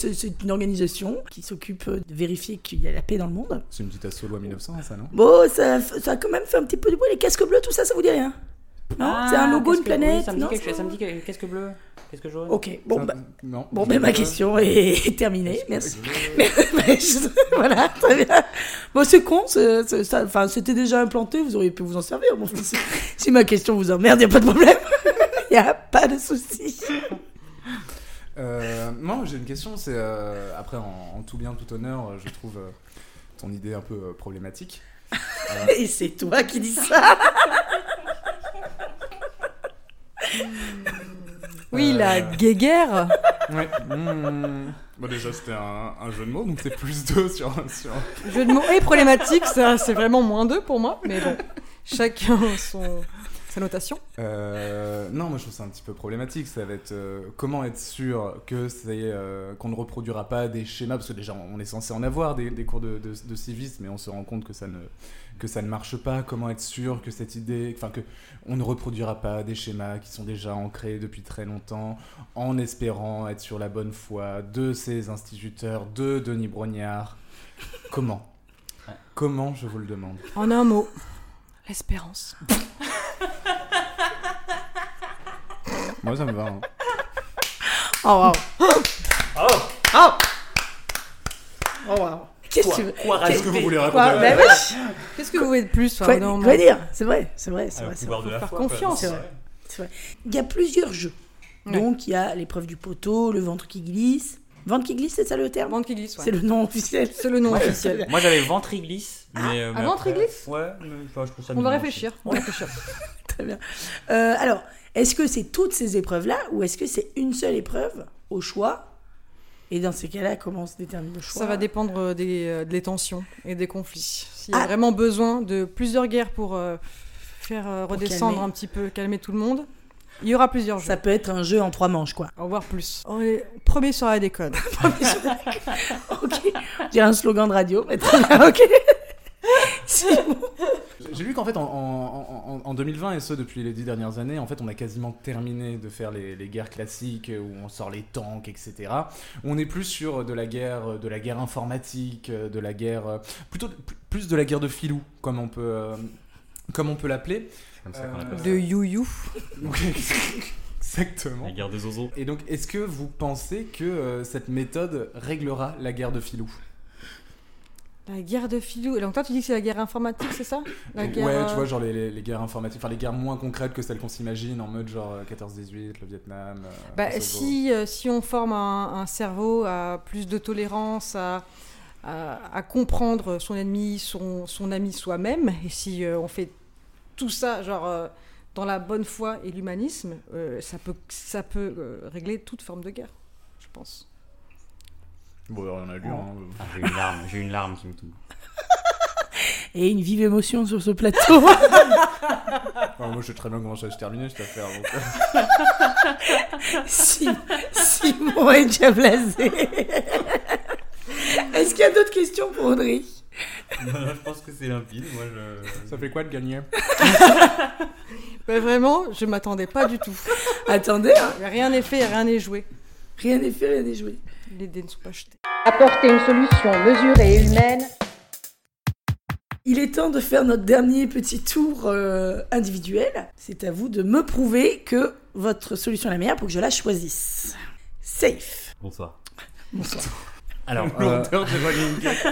une organisation qui s'occupe de vérifier qu'il y a la paix dans le monde. C'est une petite asso loi 1900, ça, non? Bon, ça, ça a quand même fait un petit peu de bruit. Les casques bleus, tout ça, ça vous dit rien? Non C'est un logo, une planète Ah, ça me dit non, quelque chose. c'est- Ça me dit que- qu'est-ce que bleu Qu'est-ce que jaune Ok, bon, Ça- bah, Non. bon ben, ma question est <laughs> terminée. Merci. <laughs> Je- voilà, très bien. Bon, c'est con, c'était déjà implanté, vous auriez pu vous en servir. Bon, si, <laughs> si ma question vous emmerde, il n'y a pas de problème. Il n'y a pas de souci. Euh, moi, j'ai une question. C'est euh, après, en, en tout bien, tout honneur, je trouve euh, ton idée un peu euh, problématique. Et c'est toi qui dis ça. Oui, Euh, la guéguerre. Ouais. Mmh. Bon, déjà, c'était un, un jeu de mots, donc c'est plus deux sur. sur... <laughs> Jeu de mots et problématique, ça c'est vraiment moins deux pour moi, mais bon, chacun son sa notation. Euh, non, moi je trouve ça un petit peu problématique. Ça va être euh, comment être sûr que c'est euh, qu'on ne reproduira pas des schémas parce que déjà on est censé en avoir des, des cours de, de, de civisme, mais on se rend compte que ça ne que ça ne marche pas. Comment être sûr que cette idée, enfin que on ne reproduira pas des schémas qui sont déjà ancrés depuis très longtemps, en espérant être sur la bonne foi de ces instituteurs, de Denis Brognard. Comment? Ouais. Comment je vous le demande? En un mot, l'espérance. Moi ça me va. hein. Oh, wow. Oh, oh, wow. Qu'est-ce que tu veux Quoi Qu'est-ce que vous voulez raconter. Qu'est-ce que vous voulez de plus Quoi, non, quoi dire C'est vrai, c'est vrai, c'est vrai. de la faire foi, confiance. quoi. C'est vrai. Il y a plusieurs jeux. Ouais. Donc, il y a l'épreuve du poteau, le ventre qui glisse. Ventre qui glisse, c'est ça le terme Ventre qui glisse, ouais. C'est le nom officiel. C'est le nom Ouais, officiel. Moi j'avais ventriglisse. Mais, euh, ah, mais ventriglisse après- Ouais, mais, enfin, je trouve ça On va réfléchir. On va réfléchir. <laughs> Très bien. Euh, alors, est-ce que c'est toutes ces épreuves-là ou est-ce que c'est une seule épreuve au choix Et dans ces cas-là, comment se détermine le choix Ça va dépendre des, euh, des tensions et des conflits. S'il y a Ah. vraiment besoin de plusieurs guerres pour euh, faire euh, redescendre calmer. un petit peu, calmer tout le monde, il y aura plusieurs jeux. Ça peut être un jeu en trois manches, quoi. Au revoir plus. On est premier sur la déconne. ok. J'ai un slogan de radio, mais très bien, ok. <laughs> J'ai lu qu'en fait, en 2020, et ce depuis les dix dernières années, en fait, on a quasiment terminé de faire les, les guerres classiques où on sort les tanks, etc. On est plus sur de la guerre, de la guerre informatique, de la guerre, euh, plutôt plus de la guerre de filou, comme on peut, euh, comme on peut l'appeler. Euh. De you-you. Donc, <laughs> Exactement. La guerre des oiseaux. Et donc, est-ce que vous pensez que euh, cette méthode réglera la guerre de filou? La guerre de filou. Et donc toi, tu dis que c'est la guerre informatique, c'est ça <coughs> la Ouais, guerre, euh, tu vois, genre les, les- les guerres informatiques, enfin les guerres moins concrètes que celles qu'on s'imagine, en mode genre euh, 14-18, le Vietnam. euh, Bah, si, euh, si on forme un, un cerveau à plus de tolérance, à, à, à comprendre son ennemi, son, son ami soi-même, et si euh, on fait tout ça, genre euh, dans la bonne foi et l'humanisme, euh, ça peut, ça peut euh, régler toute forme de guerre, je pense. Bon, on a lu. hein. Ah, j'ai une larme, j'ai une larme qui me tombe. Et une vive émotion sur ce plateau. Ouais, moi, je sais très bien comment ça va se terminer cette affaire. donc. <laughs> Sim- Simon est déjà blasé. Est-ce qu'il y a d'autres questions pour Audrey? Je pense que c'est limpide. Moi, je. Ça fait quoi de gagner? Mais vraiment, je m'attendais pas du tout. Attendez, hein. Rien n'est fait, rien n'est joué. rien n'est fait, rien n'est joué. Les dés ne sont pas jetés. Apporter une solution mesurée et humaine Il est temps de faire notre dernier petit tour euh, individuel. C'est à vous de me prouver que votre solution est la meilleure pour que je la choisisse. Safe. Bonsoir. Bonsoir. <laughs> Alors, euh, de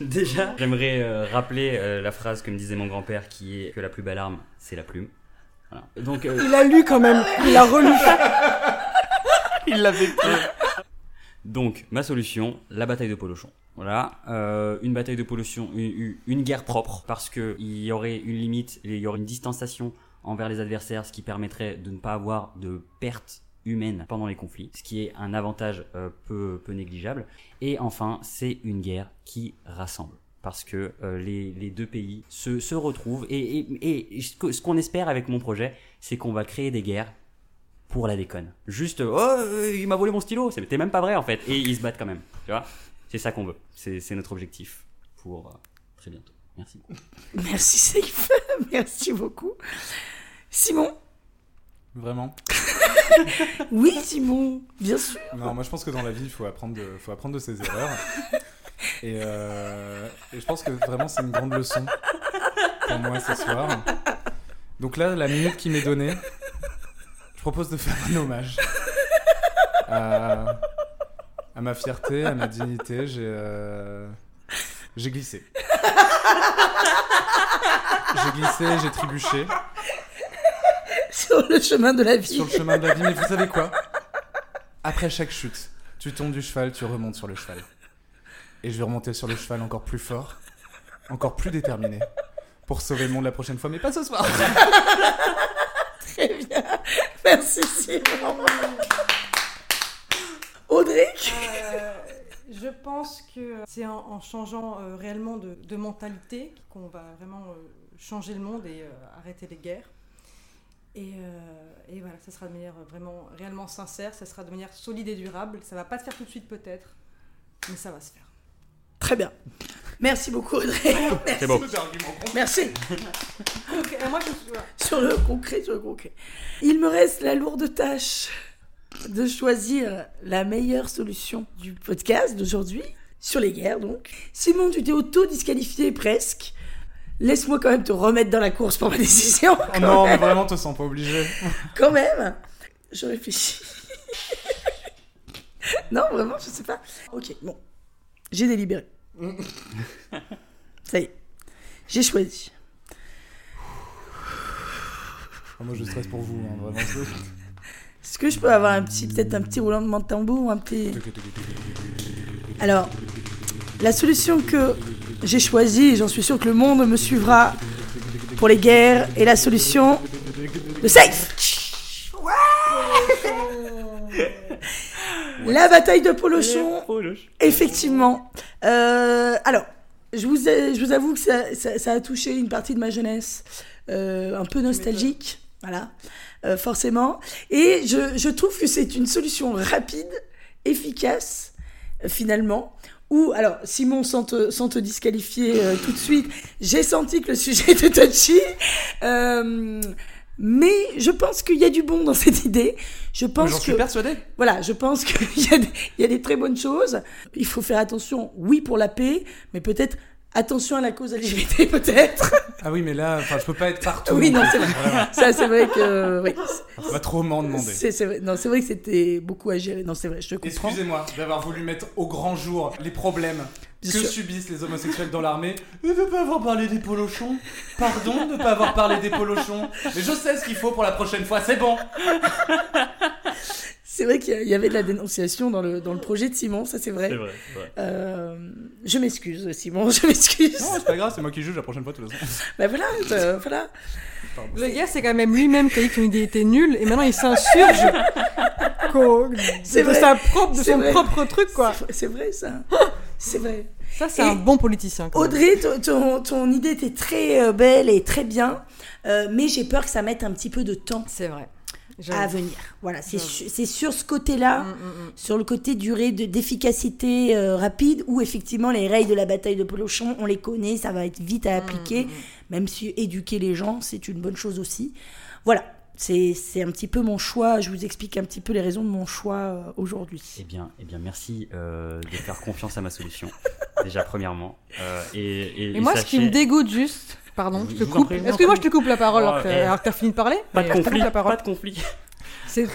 <laughs> déjà, j'aimerais euh, rappeler euh, la phrase que me disait mon grand-père qui est que la plus belle arme, c'est la plume. Voilà. Donc, euh, Il a lu quand même, il a relu. <laughs> Il l'avait. Donc, ma solution, la bataille de Polochon. Voilà, euh, une bataille de Polochon, une, guerre propre, parce que il y aurait une limite, il y aurait une distanciation envers les adversaires, ce qui permettrait de ne pas avoir de pertes humaines pendant les conflits, ce qui est un avantage euh, peu, peu négligeable. Et enfin, c'est une guerre qui rassemble. Parce que euh, les, deux pays se, retrouvent et, ce qu'on espère avec mon projet, c'est qu'on va créer des guerres pour la déconne. Juste, oh, euh, il m'a volé mon stylo, c'était même pas vrai en fait. Et ils se battent quand même, tu vois. C'est ça qu'on veut. C'est c'est notre objectif pour euh, très bientôt. Merci. Merci Safe, <laughs> merci beaucoup. Simon Vraiment <laughs> Oui Simon, bien sûr. Non, moi je pense que dans la vie, il faut apprendre de, faut apprendre de ses erreurs. Et, euh, et je pense que vraiment c'est une grande leçon pour moi ce soir. Donc là, la minute qui m'est donnée, je propose de faire un hommage à, à ma fierté, à ma dignité. J'ai euh, j'ai glissé. J'ai glissé, j'ai trébuché Sur le chemin de la vie. sur le chemin de la vie. Mais vous savez quoi? Après chaque chute, tu tombes du cheval, tu remontes sur le cheval. Et je vais remonter sur le cheval encore plus fort, encore plus déterminé, pour sauver le monde la prochaine fois, mais pas ce soir. Très bien. Merci Simon. Audric? Euh, je pense que c'est en, en changeant euh, réellement de, de mentalité qu'on va vraiment euh, changer le monde et euh, arrêter les guerres. Et, euh, et voilà, ça sera de manière vraiment réellement sincère, ça sera de manière solide et durable. Ça va pas se faire tout de suite peut-être, mais ça va se faire. Très bien. Merci beaucoup Audrey. Merci. C'est beau. Merci. Donc, euh, moi, je suis- voilà. Sur le concret, sur le concret. Il me reste la lourde tâche de choisir la meilleure solution du podcast d'aujourd'hui, sur les guerres donc. Simon, tu t'es auto-disqualifié presque. Laisse-moi quand même te remettre dans la course pour ma décision. Oh non, mais vraiment, te sens pas obligé. <laughs> Quand même. Je réfléchis. <laughs> non, vraiment, je sais pas. Ok, bon. J'ai délibéré. <laughs> Ça y est. J'ai choisi. Ah, moi, je stresse pour vous, hein, vraiment. <laughs> Est-ce que je peux avoir un petit, peut-être un petit roulement de tambour, un petit. Alors, la solution que j'ai choisie, et j'en suis sûr que le monde me suivra pour les guerres, est la solution de safe. La bataille de Polochon, effectivement. Euh, alors, je vous, ai- je vous avoue que ça, ça- ça a touché une partie de ma jeunesse, euh, un peu nostalgique, voilà, euh, forcément. Et je, je trouve que c'est une solution rapide, efficace, euh, finalement. Ou, alors, Simon, sans te, sans te disqualifier euh, tout de suite, j'ai senti que le sujet <laughs> était touchy. Euh, mais je pense qu'il y a du bon dans cette idée. Je pense que suis persuadé. voilà, je pense <laughs> qu'il y, a des- il y a des très bonnes choses. Il faut faire attention, oui, pour la paix, mais peut-être attention à la cause LGBT, <laughs> peut-être. Ah oui, mais là, je peux pas être partout. oui, non, <laughs> c'est vrai. Ça, c'est vrai que. Oui. On va trop m'en demander. C'est vrai. Non, c'est vrai que c'était beaucoup à gérer. Non, c'est vrai, je te comprends. Excusez-moi d'avoir voulu mettre au grand jour les problèmes Bien que sûr. subissent les homosexuels dans l'armée et de pas avoir parlé des polochons. Pardon de pas avoir parlé des polochons. Mais je sais ce qu'il faut pour la prochaine fois, c'est bon. C'est vrai qu'il y avait de la dénonciation dans le, dans le projet de Simon, ça c'est vrai. C'est vrai. c'est vrai. Euh, je m'excuse, Simon, je m'excuse. Non, c'est pas grave, c'est moi qui juge la prochaine fois, de toute façon. <laughs> Bah voilà, euh, voilà. Le gars, c'est quand même lui-même qui a dit que son idée était nulle et maintenant il s'insurge <laughs> C'est de sa propre, de C'est son vrai. propre truc, quoi. C'est- vrai ça. C'est vrai. Ça, c'est un bon politicien. quand. Audrey, ton, ton, ton idée était très euh, belle et très bien, euh, mais j'ai peur que ça mette un petit peu de temps C'est vrai. À venir. Voilà, c'est sur ce côté-là, Mm, mm, mm. sur le côté durée de- d'efficacité euh, rapide, où effectivement les règles de la bataille de Polochon, on les connaît, ça va être vite à appliquer, même si éduquer les gens, c'est une bonne chose aussi. Voilà, c'est c'est un petit peu mon choix, je vous explique un petit peu les raisons de mon choix euh, aujourd'hui. Eh bien, eh bien, merci euh, de faire confiance à ma solution. <laughs> Déjà, premièrement. Euh, et, et, Et moi, ce qui me dégoûte juste, pardon, Je te coupe. Excuse-moi, je te coupe la parole alors que t'as fini de parler. Pas de conflit. Pas de conflit. C'est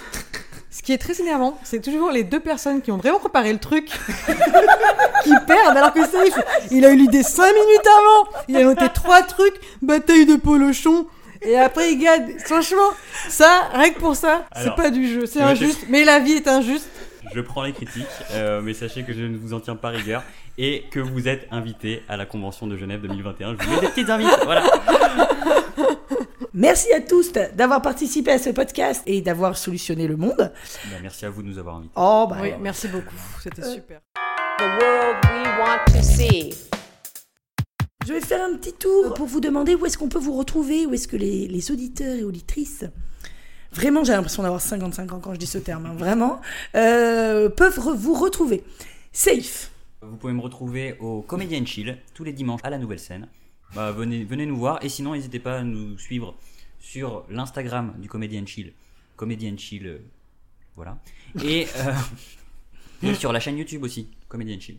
ce qui est très énervant, c'est toujours les deux personnes qui ont vraiment préparé le truc <laughs> qui perdent alors que c'est il a eu l'idée 5 minutes avant. Il a noté trois trucs, bataille de polochon et après il gagne. Franchement, ça rien que pour ça, c'est pas du jeu, c'est injuste, mais la vie est injuste. Je prends les critiques, euh, mais sachez que je ne vous en tiens pas rigueur et que vous êtes invité à la convention de Genève 2021. Je vous mets des petites invites. Voilà. Merci à tous d'avoir participé à ce podcast et d'avoir solutionné le monde. Bah, merci à vous de nous avoir invités. Oh, bah, Oui, merci beaucoup, c'était Euh, super. The world we want to see. Je vais faire un petit tour pour vous demander où est-ce qu'on peut vous retrouver, où est-ce que les, les auditeurs et auditrices, vraiment j'ai l'impression d'avoir 55 ans quand je dis ce terme, hein, vraiment, euh, peuvent re- vous retrouver. Safe. Vous pouvez me retrouver au Comedian Chill tous les dimanches à la Nouvelle Scène. bah, venez, venez nous voir. Et sinon, n'hésitez pas à nous suivre sur l'Instagram du Comedian Chill. Comedian Chill, euh, voilà. Et, euh, <laughs> et sur la chaîne YouTube aussi, Comedian Chill.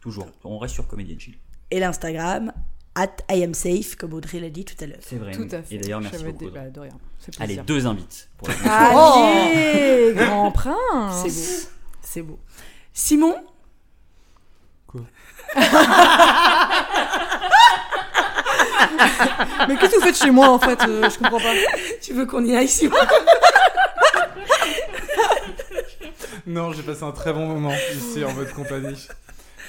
Toujours, on reste sur Comedian Chill. Et l'Instagram, at I am safe, comme Audrey l'a dit tout à l'heure. C'est vrai. Tout à fait. Et d'ailleurs, merci beaucoup. bah, de rien. C'est Allez, deux invites. Pour la <laughs> Allez, grand prince. C'est beau. C'est beau. Simon Quoi <laughs> Mais qu'est-ce que vous faites chez moi en fait euh, Je comprends pas. Tu veux qu'on y aille, Simon? Non, j'ai passé un très bon moment ici en votre compagnie.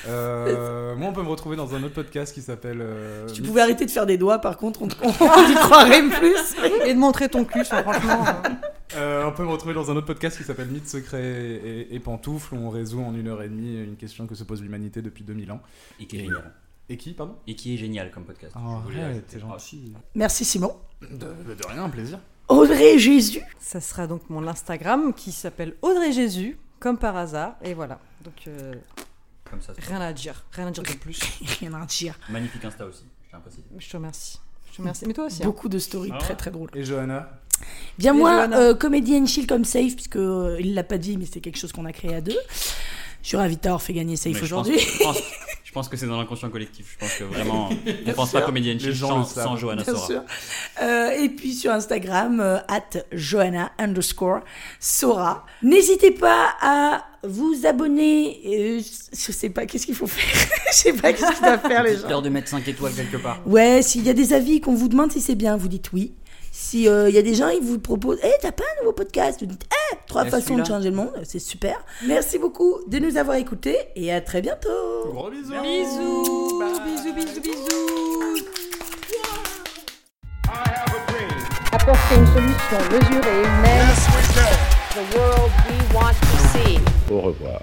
Euh, moi, on peut me retrouver dans un autre podcast qui s'appelle. euh, Tu pouvais arrêter de faire des doigts, par contre, on, <laughs> on <laughs> y croirait plus. Et de montrer ton cul, ça, franchement. euh. Euh, on peut me retrouver dans un autre podcast qui s'appelle Mythes, secrets et, et pantoufles, où on résout en une heure et demie une question que se pose l'humanité depuis 2000 ans. Et qui est génial. Et qui, pardon Et qui est génial comme podcast. Oh, ajouter. t'es gentil. Merci, Simon. De, de rien, un plaisir. Audrey Jésus. Ça sera donc mon Instagram qui s'appelle Audrey Jésus, comme par hasard. Et voilà. Donc euh, Comme ça. c'est rien à dire, rien à dire de <laughs> plus. Rien à dire. Magnifique Insta aussi, je tiens à préciser. Je te remercie. Je te remercie. Mais toi aussi. hein. Beaucoup de stories Ah très ouais. très drôles. Et Johanna Bien Et moi, Johanna euh, comédienne chill comme Safe, puisque euh, il l'a pas dit, mais c'est quelque chose qu'on a créé à deux. Je suis ravie d'avoir fait gagner Safe Mais je pense- aujourd'hui. <laughs> Je pense, que c'est dans l'inconscient collectif. Je pense que vraiment, <laughs> on pense pas comédienne gens sans, sans Johanna Bien Sora. sûr. Euh, et puis sur Instagram, euh, at Johanna underscore Sora. N'hésitez pas à vous abonner. euh, je sais pas, qu'est-ce qu'il faut faire <laughs> Je sais pas qu'est-ce qu'il doit faire les gens. Dites-leur de mettre 5 étoiles quelque part. Ouais, s'il y a des avis qu'on vous demande si c'est bien, vous dites oui. Si il y a des gens, ils vous proposent, eh, t'as pas un nouveau podcast? Vous dites, eh, trois Et façons de changer le monde, c'est super. Merci beaucoup de nous avoir écoutés et à très bientôt. Gros bisous Bisous, bisous, bisous, bisous. Apporter une solution mesurée humaine. The world we want to see. Au revoir.